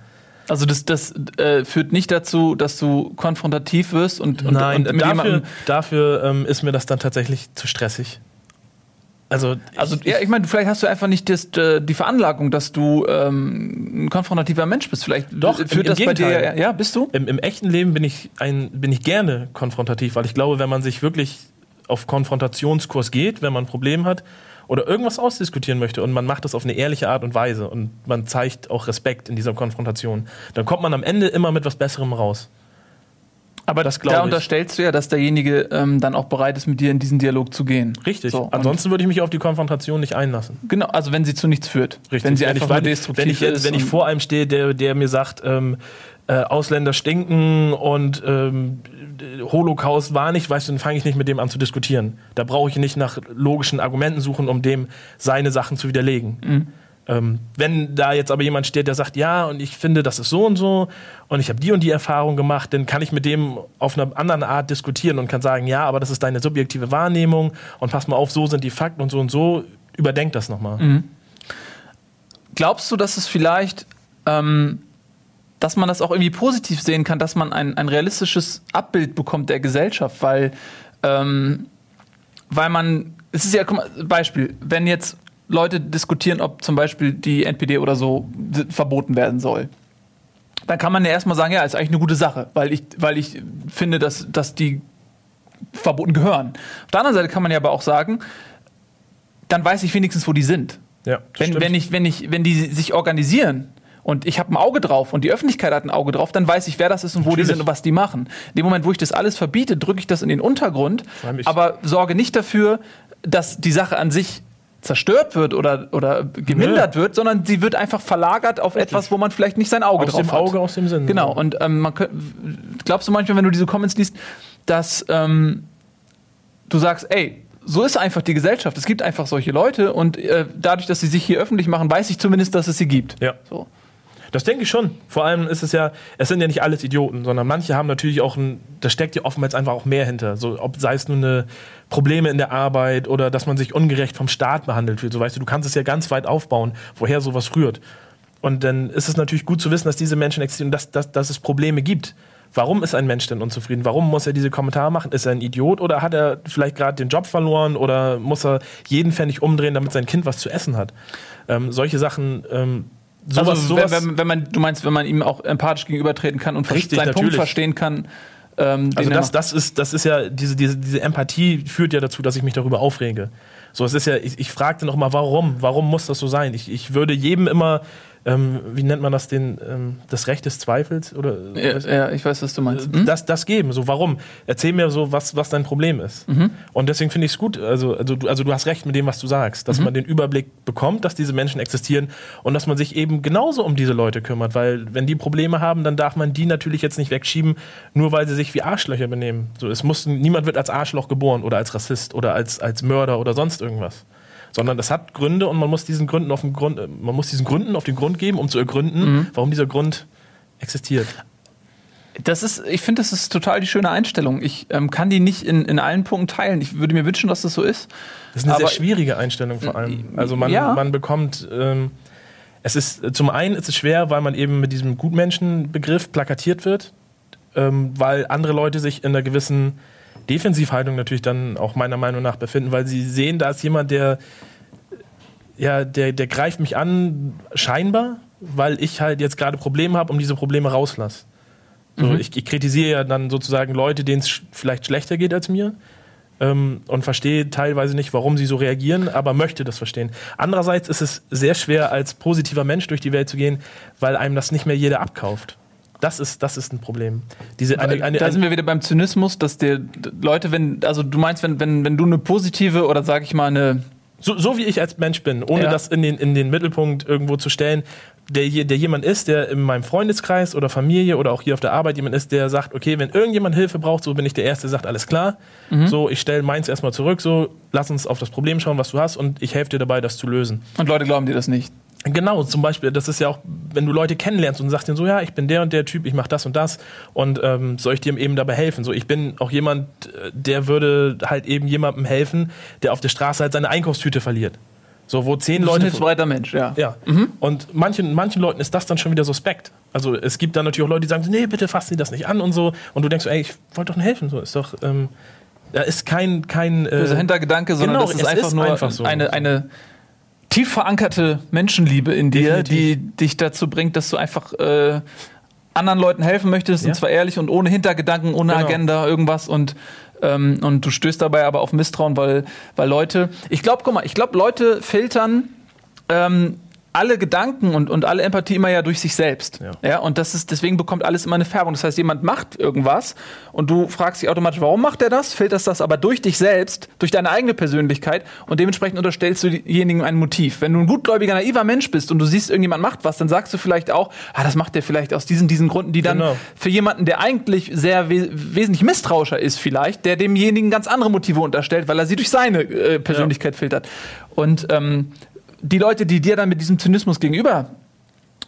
Also das, das äh, führt nicht dazu, dass du konfrontativ wirst und, und, Nein, und mit dafür, jemandem. dafür ähm, ist mir das dann tatsächlich zu stressig. Also, Also ja, ich meine, vielleicht hast du einfach nicht das, äh, die Veranlagung, dass du ähm, ein konfrontativer Mensch bist. Vielleicht Doch, führt im- im das bei dir. Gegenteil. Ja, bist du? Im, Im echten Leben bin ich, ein, bin ich gerne konfrontativ, weil ich glaube, wenn man sich wirklich auf Konfrontationskurs geht, wenn man ein Problem hat oder irgendwas ausdiskutieren möchte und man macht das auf eine ehrliche Art und Weise und man zeigt auch Respekt in dieser Konfrontation, dann kommt man am Ende immer mit was Besserem raus. Aber das da glaube ich. unterstellst du ja, dass derjenige ähm, dann auch bereit ist, mit dir in diesen Dialog zu gehen. Richtig. So, Ansonsten würde ich mich auf die Konfrontation nicht einlassen. Genau, also wenn sie zu nichts führt. Richtig. Wenn sie wenn einfach ich, nur wenn, destruktiv wenn ich, ist. wenn ich vor einem stehe, der, der mir sagt, ähm, äh, Ausländer stinken und ähm, Holocaust war nicht, weißt du, dann fange ich nicht mit dem an zu diskutieren. Da brauche ich nicht nach logischen Argumenten suchen, um dem seine Sachen zu widerlegen. Mhm. Ähm, wenn da jetzt aber jemand steht, der sagt, ja, und ich finde, das ist so und so, und ich habe die und die Erfahrung gemacht, dann kann ich mit dem auf einer anderen Art diskutieren und kann sagen, ja, aber das ist deine subjektive Wahrnehmung und pass mal auf, so sind die Fakten und so und so, überdenk das nochmal. Mhm. Glaubst du, dass es vielleicht, ähm, dass man das auch irgendwie positiv sehen kann, dass man ein, ein realistisches Abbild bekommt der Gesellschaft? Weil, ähm, weil man, es ist ja, guck mal, Beispiel, wenn jetzt Leute diskutieren, ob zum Beispiel die NPD oder so verboten werden soll. Dann kann man ja erstmal sagen, ja, ist eigentlich eine gute Sache, weil ich, weil ich finde, dass, dass die verboten gehören. Auf der anderen Seite kann man ja aber auch sagen, dann weiß ich wenigstens, wo die sind. Ja, Wenn, stimmt. wenn, ich, wenn, ich, wenn die sich organisieren und ich habe ein Auge drauf und die Öffentlichkeit hat ein Auge drauf, dann weiß ich, wer das ist und wo die Natürlich. sind und was die machen. In dem Moment, wo ich das alles verbiete, drücke ich das in den Untergrund, aber sorge nicht dafür, dass die Sache an sich zerstört wird oder, oder gemindert wird, sondern sie wird einfach verlagert auf etwas, wo man vielleicht nicht sein Auge aus drauf dem hat. Auge, aus dem Sinn. Genau, und ähm, man glaubst du manchmal, wenn du diese Comments liest, dass ähm, du sagst, ey, so ist einfach die Gesellschaft. Es gibt einfach solche Leute und äh, dadurch, dass sie sich hier öffentlich machen, weiß ich zumindest, dass es sie gibt. Ja. So. Das denke ich schon. Vor allem ist es ja, es sind ja nicht alles Idioten, sondern manche haben natürlich auch ein, da steckt ja oftmals einfach auch mehr hinter. So, ob sei es nur eine Probleme in der Arbeit oder dass man sich ungerecht vom Staat behandelt wird. So weißt du, du kannst es ja ganz weit aufbauen, woher sowas rührt. Und dann ist es natürlich gut zu wissen, dass diese Menschen existieren, dass, dass, dass es Probleme gibt. Warum ist ein Mensch denn unzufrieden? Warum muss er diese Kommentare machen? Ist er ein Idiot oder hat er vielleicht gerade den Job verloren oder muss er jeden Pfennig umdrehen, damit sein Kind was zu essen hat? Ähm, solche Sachen, ähm, sowas, also, sowas wenn, wenn, man, du meinst, wenn man ihm auch empathisch gegenübertreten kann und Richtig, seinen Punkt natürlich. verstehen kann. Ähm, Also das, das, ist, das ist ja, diese, diese, diese Empathie führt ja dazu, dass ich mich darüber aufrege. So, es ist ja, ich, ich fragte noch mal, warum? Warum muss das so sein? Ich, ich würde jedem immer, ähm, wie nennt man das, den, ähm, das Recht des Zweifels? Oder, ja, ja, ich weiß, was du meinst. Hm? das, das geben. So, warum? Erzähl mir so, was, was dein Problem ist. Mhm. Und deswegen finde ich es gut, also, also, du, also du hast recht mit dem, was du sagst, Mhm. dass man den Überblick bekommt, dass diese Menschen existieren und dass man sich eben genauso um diese Leute kümmert, weil wenn die Probleme haben, dann darf man die natürlich jetzt nicht wegschieben, nur weil sie sich wie Arschlöcher benehmen. So, es muss, niemand wird als Arschloch geboren oder als Rassist oder als, als Mörder oder sonst irgendwas. Sondern das hat Gründe und man muss diesen Gründen auf den Grund, man muss diesen Gründen auf den Grund geben, um zu ergründen, Mhm. warum dieser Grund existiert. Das ist, ich finde, das ist total die schöne Einstellung. Ich ähm, kann die nicht in, in allen Punkten teilen. Ich würde mir wünschen, dass das so ist. Das ist eine Aber- sehr schwierige Einstellung vor allem. Also man, Ja. man bekommt, ähm, es ist zum einen ist es schwer, weil man eben mit diesem Gutmenschenbegriff plakatiert wird, ähm, weil andere Leute sich in einer gewissen Defensivhaltung natürlich dann auch meiner Meinung nach befinden, weil sie sehen, da ist jemand, der ja, der, der greift mich an, scheinbar, weil ich halt jetzt gerade Probleme habe und diese Probleme rauslasse. So, Mhm. ich, ich kritisiere ja dann sozusagen Leute, denen es sch vielleicht schlechter geht als mir ähm, und verstehe teilweise nicht, warum sie so reagieren, aber möchte das verstehen. Andererseits ist es sehr schwer, als positiver Mensch durch die Welt zu gehen, weil einem das nicht mehr jeder abkauft. Das ist, das ist ein Problem. Diese, eine, eine, da sind wir wieder beim Zynismus, dass dir Leute, wenn, also du meinst, wenn, wenn, wenn du eine positive oder sag ich mal eine so, so wie ich als Mensch bin, ohne Ja. das in den, in den Mittelpunkt irgendwo zu stellen, der, der jemand ist, der in meinem Freundeskreis oder Familie oder auch hier auf der Arbeit jemand ist, der sagt, okay, wenn irgendjemand Hilfe braucht, so bin ich der Erste, der sagt, alles klar, so, ich stelle meins erstmal zurück, so, lass uns auf das Problem schauen, was du hast und ich helfe dir dabei, das zu lösen. und Leute glauben dir das nicht. Genau, zum Beispiel, das ist ja auch, wenn du Leute kennenlernst und sagst denen so, ja, ich bin der und der Typ, ich mache das und das und ähm, soll ich dir eben dabei helfen? So, ich bin auch jemand, äh, der würde halt eben jemandem helfen, der auf der Straße halt seine Einkaufstüte verliert. So, wo zehn bist ein Leute. hilfsbereiter Mensch, ja. Ja. Und manchen, manchen Leuten ist das dann schon wieder suspekt. Also es gibt dann natürlich auch Leute, die sagen, nee, bitte fass dir das nicht an und so. Und du denkst, so, ey, ich wollte doch nur helfen. So ist doch, ähm, da ist kein, kein. Äh, Böser Hintergedanke, sondern genau, das ist es einfach ist nur einfach so. eine, eine tief verankerte Menschenliebe in dir, Definitiv. die dich dazu bringt, dass du einfach äh, anderen Leuten helfen möchtest, Ja. und zwar ehrlich und ohne Hintergedanken, ohne Genau. Agenda, irgendwas und ähm, und du stößt dabei aber auf Misstrauen, weil, weil Leute, ich glaube, guck mal, ich glaube, Leute filtern ähm, alle Gedanken und, und alle Empathie immer ja durch sich selbst. Ja. Ja, und das ist, deswegen bekommt alles immer eine Färbung. Das heißt, jemand macht irgendwas und du fragst dich automatisch, warum macht er das? Filterst das aber durch dich selbst, durch deine eigene Persönlichkeit und dementsprechend unterstellst du demjenigen ein Motiv. Wenn du ein gutgläubiger, naiver Mensch bist und du siehst, irgendjemand macht was, dann sagst du vielleicht auch, ah, das macht der vielleicht aus diesen, diesen Gründen, die dann Genau. für jemanden, der eigentlich sehr we wesentlich misstrauischer ist vielleicht, der demjenigen ganz andere Motive unterstellt, weil er sie durch seine äh, Persönlichkeit filtert. Und ähm, die Leute, die dir dann mit diesem Zynismus gegenüber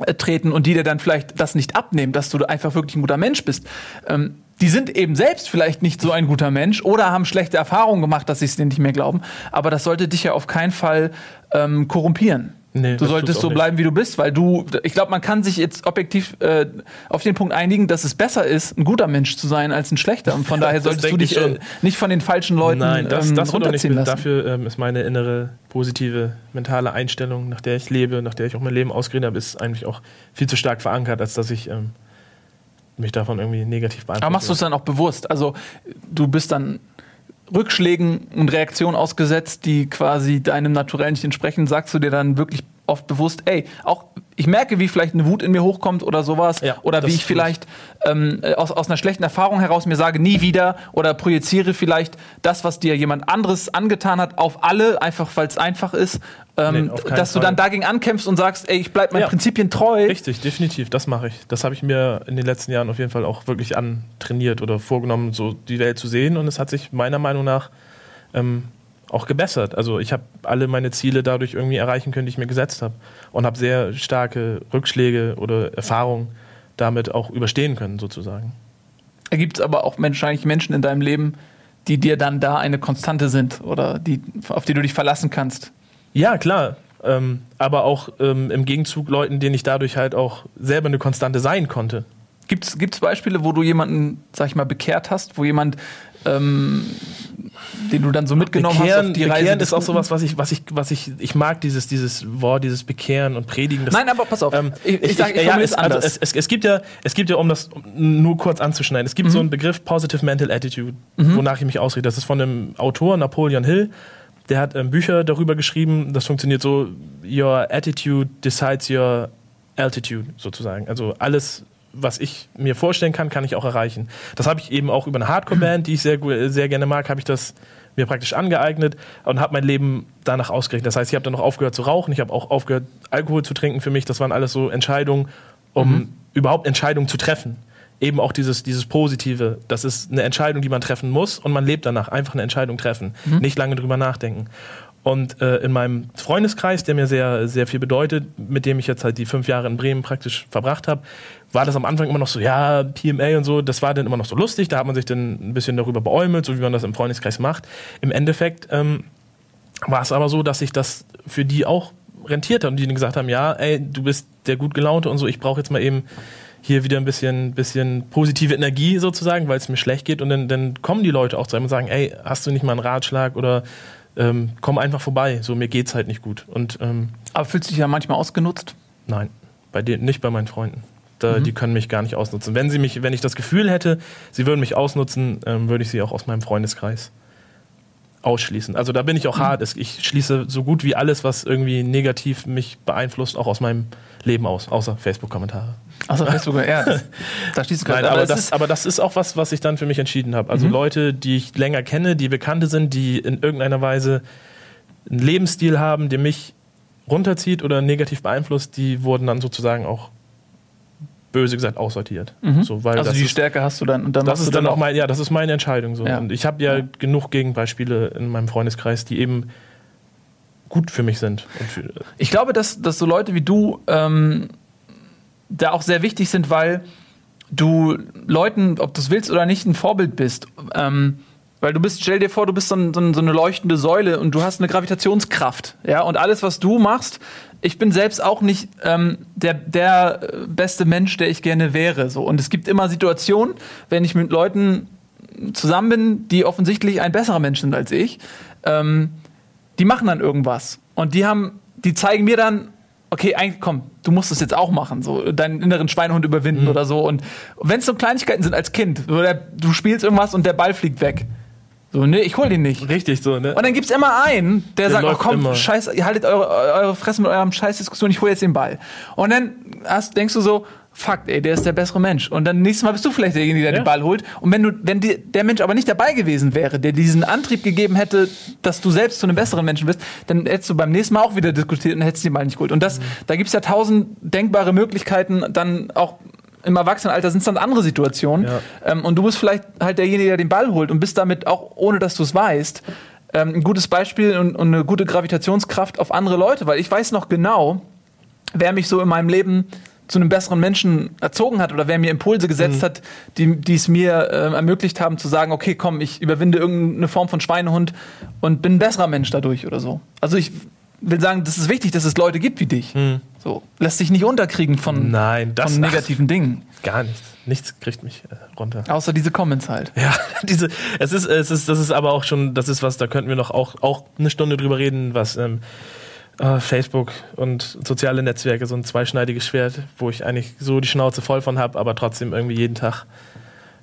äh, treten und die dir dann vielleicht das nicht abnehmen, dass du einfach wirklich ein guter Mensch bist, ähm, die sind eben selbst vielleicht nicht so ein guter Mensch oder haben schlechte Erfahrungen gemacht, dass sie es denen nicht mehr glauben. Aber das sollte dich ja auf keinen Fall ähm, korrumpieren. Nee, du solltest so nicht. bleiben, wie du bist, weil du, ich glaube, man kann sich jetzt objektiv äh, auf den Punkt einigen, dass es besser ist, ein guter Mensch zu sein als ein schlechter. Und von daher solltest du dich äh, nicht von den falschen Leuten Nein, das, ähm, das nicht. runterziehen lassen. Dafür ähm, ist meine innere positive mentale Einstellung, nach der ich lebe, nach der ich auch mein Leben ausgeredet habe, ist eigentlich auch viel zu stark verankert, als dass ich ähm, mich davon irgendwie negativ beeinflusse. Aber machst du es dann auch bewusst? Also du bist dann Rückschlägen und Reaktionen ausgesetzt, die quasi deinem Naturell nicht entsprechen, sagst du dir dann wirklich oft bewusst, ey, auch ich merke, wie vielleicht eine Wut in mir hochkommt oder sowas, Ja, oder wie ich vielleicht ähm, aus, aus einer schlechten Erfahrung heraus mir sage, nie wieder, oder projiziere vielleicht das, was dir jemand anderes angetan hat, auf alle, einfach weil es einfach ist, ähm, Nee, dass du Fall. dann dagegen ankämpfst und sagst, ey, ich bleib meinen Ja. Prinzipien treu. Richtig, definitiv, das mache ich. Das habe ich mir in den letzten Jahren auf jeden Fall auch wirklich antrainiert oder vorgenommen, so die Welt zu sehen. Und es hat sich meiner Meinung nach ähm, auch gebessert. Also ich habe alle meine Ziele dadurch irgendwie erreichen können, die ich mir gesetzt habe. Und habe sehr starke Rückschläge oder Erfahrungen damit auch überstehen können, sozusagen. Gibt es aber auch wahrscheinlich Menschen in deinem Leben, die dir dann da eine Konstante sind oder die, auf die du dich verlassen kannst. Ja, klar. Ähm, aber auch ähm, im Gegenzug Leuten, denen ich dadurch halt auch selber eine Konstante sein konnte. Gibt es Beispiele, wo du jemanden, sag ich mal, bekehrt hast, wo jemand, ähm, den du dann so mitgenommen hast Bekehren, auf die Reise? Bekehren ist auch sowas, was ich, was ich, was ich, ich mag dieses, dieses Wort, dieses Bekehren und Predigen. Das, Nein, aber pass auf. Ähm, ich, ich, sag, ich, ja, es, also anders. es, es, es gibt ja, es gibt ja, um das nur kurz anzuschneiden, es gibt Mhm. so einen Begriff Positive Mental Attitude, wonach ich mich ausrichte. Das ist von einem Autor, Napoleon Hill. Der hat ähm, Bücher darüber geschrieben. Das funktioniert so: Your attitude decides your altitude, sozusagen. Also alles, was ich mir vorstellen kann, kann ich auch erreichen. Das habe ich eben auch über eine Hardcore-Band, die ich sehr, sehr gerne mag, habe ich das mir praktisch angeeignet und habe mein Leben danach ausgerichtet. Das heißt, ich habe dann noch aufgehört zu rauchen, ich habe auch aufgehört, Alkohol zu trinken für mich. Das waren alles so Entscheidungen, um überhaupt Entscheidungen zu treffen. Eben auch dieses, dieses Positive, das ist eine Entscheidung, die man treffen muss und man lebt danach. Einfach eine Entscheidung treffen, nicht lange drüber nachdenken. Und äh, in meinem Freundeskreis, der mir sehr, sehr viel bedeutet, mit dem ich jetzt halt die fünf Jahre in Bremen praktisch verbracht habe, war das am Anfang immer noch so, ja, PMA und so, das war dann immer noch so lustig, da hat man sich dann ein bisschen darüber beäumelt, so wie man das im Freundeskreis macht. Im Endeffekt ähm, war es aber so, dass sich das für die auch rentiert hat und die dann gesagt haben, ja, ey, du bist der gut gelaunte und so, ich brauche jetzt mal eben hier wieder ein bisschen, bisschen positive Energie sozusagen, weil es mir schlecht geht und dann, dann kommen die Leute auch zu einem und sagen, ey, hast du nicht mal einen Ratschlag oder ähm, komm einfach vorbei, so mir geht's halt nicht gut und ähm, aber fühlst du dich ja manchmal ausgenutzt? Nein, bei denen, nicht bei meinen Freunden. Da, Die können mich gar nicht ausnutzen. Wenn sie mich, wenn ich das Gefühl hätte, sie würden mich ausnutzen, ähm, würde ich sie auch aus meinem Freundeskreis ausschließen. Also da bin ich auch hart. Es- Ich schließe so gut wie alles, was irgendwie negativ mich beeinflusst, auch aus meinem Leben aus, außer Facebook-Kommentare. Also Facebook, ja, das, da schließt du Nein, gerade. aber, es das, ist, aber das ist auch was, was ich dann für mich entschieden habe. Also Leute, die ich länger kenne, die Bekannte sind, die in irgendeiner Weise einen Lebensstil haben, der mich runterzieht oder negativ beeinflusst, die wurden dann sozusagen auch böse gesagt aussortiert. So, weil also die ist, Stärke hast du dann und dann das ist du dann auch mein, ja, das ist meine Entscheidung so. Ja. Und ich habe ja, Ja. genug Gegenbeispiele in meinem Freundeskreis, die eben gut für mich sind. Und für, Ich glaube, dass, dass so Leute wie du ähm, da auch sehr wichtig sind, weil du Leuten, ob du es willst oder nicht, ein Vorbild bist. Ähm, weil du bist, stell dir vor, du bist so, ein, so, ein, so eine leuchtende Säule und du hast eine Gravitationskraft. Ja, und alles, was du machst, ich bin selbst auch nicht ähm, der, der äh, beste Mensch, der ich gerne wäre. So. Und es gibt immer Situationen, wenn ich mit Leuten zusammen bin, die offensichtlich ein besserer Mensch sind als ich, ähm, die machen dann irgendwas. Und die haben, die zeigen mir dann, okay, eigentlich, komm, du musst es jetzt auch machen, so deinen inneren Schweinehund überwinden oder so. Und wenn es so Kleinigkeiten sind als Kind, so der, du spielst irgendwas und der Ball fliegt weg. So, nee, ich hol den nicht. richtig so, ne? Und dann gibt's immer einen, der, Der sagt, oh, komm, immer. scheiß, ihr haltet eure, eure Fresse mit eurem Scheißdiskussion, ich hole jetzt den Ball. Und dann hast, denkst du so, fuck, ey, der ist der bessere Mensch. Und dann nächstes Mal bist du vielleicht derjenige, der Ja. den Ball holt. Und wenn du, wenn die, der Mensch aber nicht dabei gewesen wäre, der diesen Antrieb gegeben hätte, dass du selbst zu einem besseren Menschen bist, dann hättest du beim nächsten Mal auch wieder diskutiert und hättest den Ball nicht geholt. Und das, da gibt's ja tausend denkbare Möglichkeiten, dann auch im Erwachsenenalter sind es dann andere Situationen. Ja. Ähm, und du bist vielleicht halt derjenige, der den Ball holt und bist damit auch, ohne dass du es weißt, ähm, ein gutes Beispiel und, und eine gute Gravitationskraft auf andere Leute, weil ich weiß noch genau, wer mich so in meinem Leben zu einem besseren Menschen erzogen hat oder wer mir Impulse gesetzt hat, die, die es mir äh, ermöglicht haben zu sagen, okay, komm, ich überwinde irgendeine Form von Schweinehund und bin ein besserer Mensch dadurch oder so. Also ich will sagen, das ist wichtig, dass es Leute gibt wie dich. So, lässt sich nicht unterkriegen von, Nein, das von negativen Dingen. gar nichts. Nichts kriegt mich äh, runter. Außer diese Comments halt. Ja, diese, es ist, es ist, das ist aber auch schon, das ist was, da könnten wir noch auch, auch eine Stunde drüber reden, was ähm, äh, Facebook und soziale Netzwerke so ein zweischneidiges Schwert, wo ich eigentlich so die Schnauze voll von habe, aber trotzdem irgendwie jeden Tag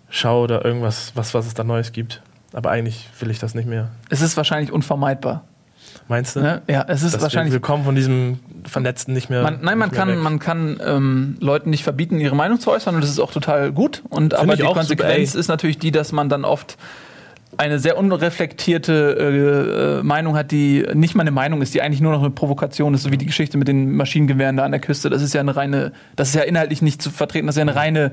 schaue oder irgendwas, was, was es da Neues gibt. Aber eigentlich will ich das nicht mehr. Es ist wahrscheinlich unvermeidbar. Meinst du? Ne? Ja, es ist Dass wahrscheinlich. Wir, kommen von diesem Vernetzten nicht mehr. Man, nein, man kann, weg. man kann ähm, Leuten nicht verbieten, ihre Meinung zu äußern und das ist auch total gut. Und aber die Konsequenz super, ist natürlich die, dass man dann oft eine sehr unreflektierte äh, äh, Meinung hat, die nicht mal eine Meinung ist, die eigentlich nur noch eine Provokation ist, so wie die Geschichte mit den Maschinengewehren da an der Küste. Das ist ja eine reine, das ist ja inhaltlich nicht zu vertreten, das ist ja eine reine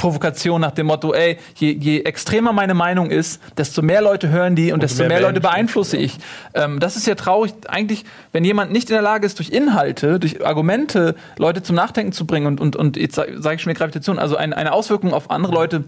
Provokation nach dem Motto, ey, je, je extremer meine Meinung ist, desto mehr Leute hören die und, desto mehr mehr, Leute beeinflusse ich. Ähm, das ist ja traurig, eigentlich, wenn jemand nicht in der Lage ist, durch Inhalte, durch Argumente Leute zum Nachdenken zu bringen und, und, und jetzt sage ich schon wieder Gravitation, also ein, eine Auswirkung auf andere Leute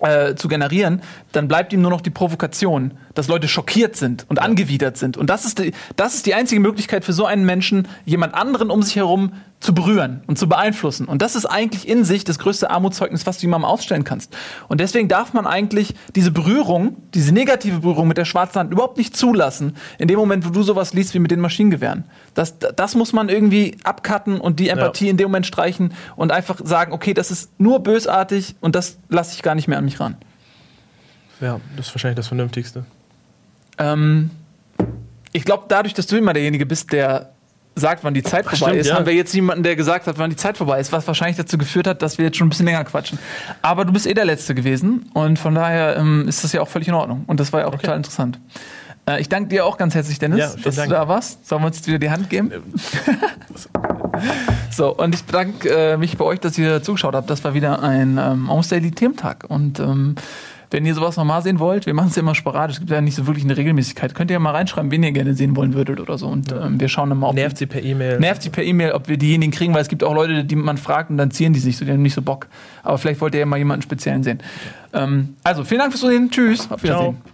äh, zu generieren, dann bleibt ihm nur noch die Provokation, dass Leute schockiert sind und angewidert sind. Und das ist, die, das ist die einzige Möglichkeit für so einen Menschen, jemand anderen um sich herum zu berühren und zu beeinflussen. Und das ist eigentlich in sich das größte Armutszeugnis, was du jemandem ausstellen kannst. Und deswegen darf man eigentlich diese Berührung, diese negative Berührung mit der schwarzen Hand überhaupt nicht zulassen, in dem Moment, wo du sowas liest wie mit den Maschinengewehren. Das, das muss man irgendwie abcutten und die Empathie in dem Moment streichen und einfach sagen, okay, das ist nur bösartig und das lasse ich gar nicht mehr an mich ran. Ja, das ist wahrscheinlich das Vernünftigste. Ähm, ich glaube, dadurch, dass du immer derjenige bist, der sagt, wann die Zeit vorbei stimmt, ist, ja. haben wir jetzt jemanden, der gesagt hat, wann die Zeit vorbei ist, was wahrscheinlich dazu geführt hat, dass wir jetzt schon ein bisschen länger quatschen. Aber du bist eh der Letzte gewesen und von daher ähm, ist das ja auch völlig in Ordnung. Und das war ja auch total interessant. Äh, ich danke dir auch ganz herzlich, Dennis, Ja, dass Dank. du da warst. Sollen wir uns jetzt wieder die Hand geben? so, und ich bedanke äh, mich bei euch, dass ihr zugeschaut habt. Das war wieder ein ähm, Almost Daily Thementag. Und ähm, wenn ihr sowas nochmal sehen wollt, wir machen es ja immer sporadisch, es gibt ja nicht so wirklich eine Regelmäßigkeit. Könnt ihr ja mal reinschreiben, wen ihr gerne sehen wollen würdet oder so. Und ähm, wir schauen dann mal, ob Nervt sie per E-Mail. nervt sie per E-Mail, ob wir diejenigen kriegen, weil es gibt auch Leute, die man fragt und dann ziehen die sich so, die haben nicht so Bock. Aber vielleicht wollt ihr ja mal jemanden speziellen sehen. Ähm, also, vielen Dank fürs Zusehen. Tschüss. Auf Wiedersehen. Ciao.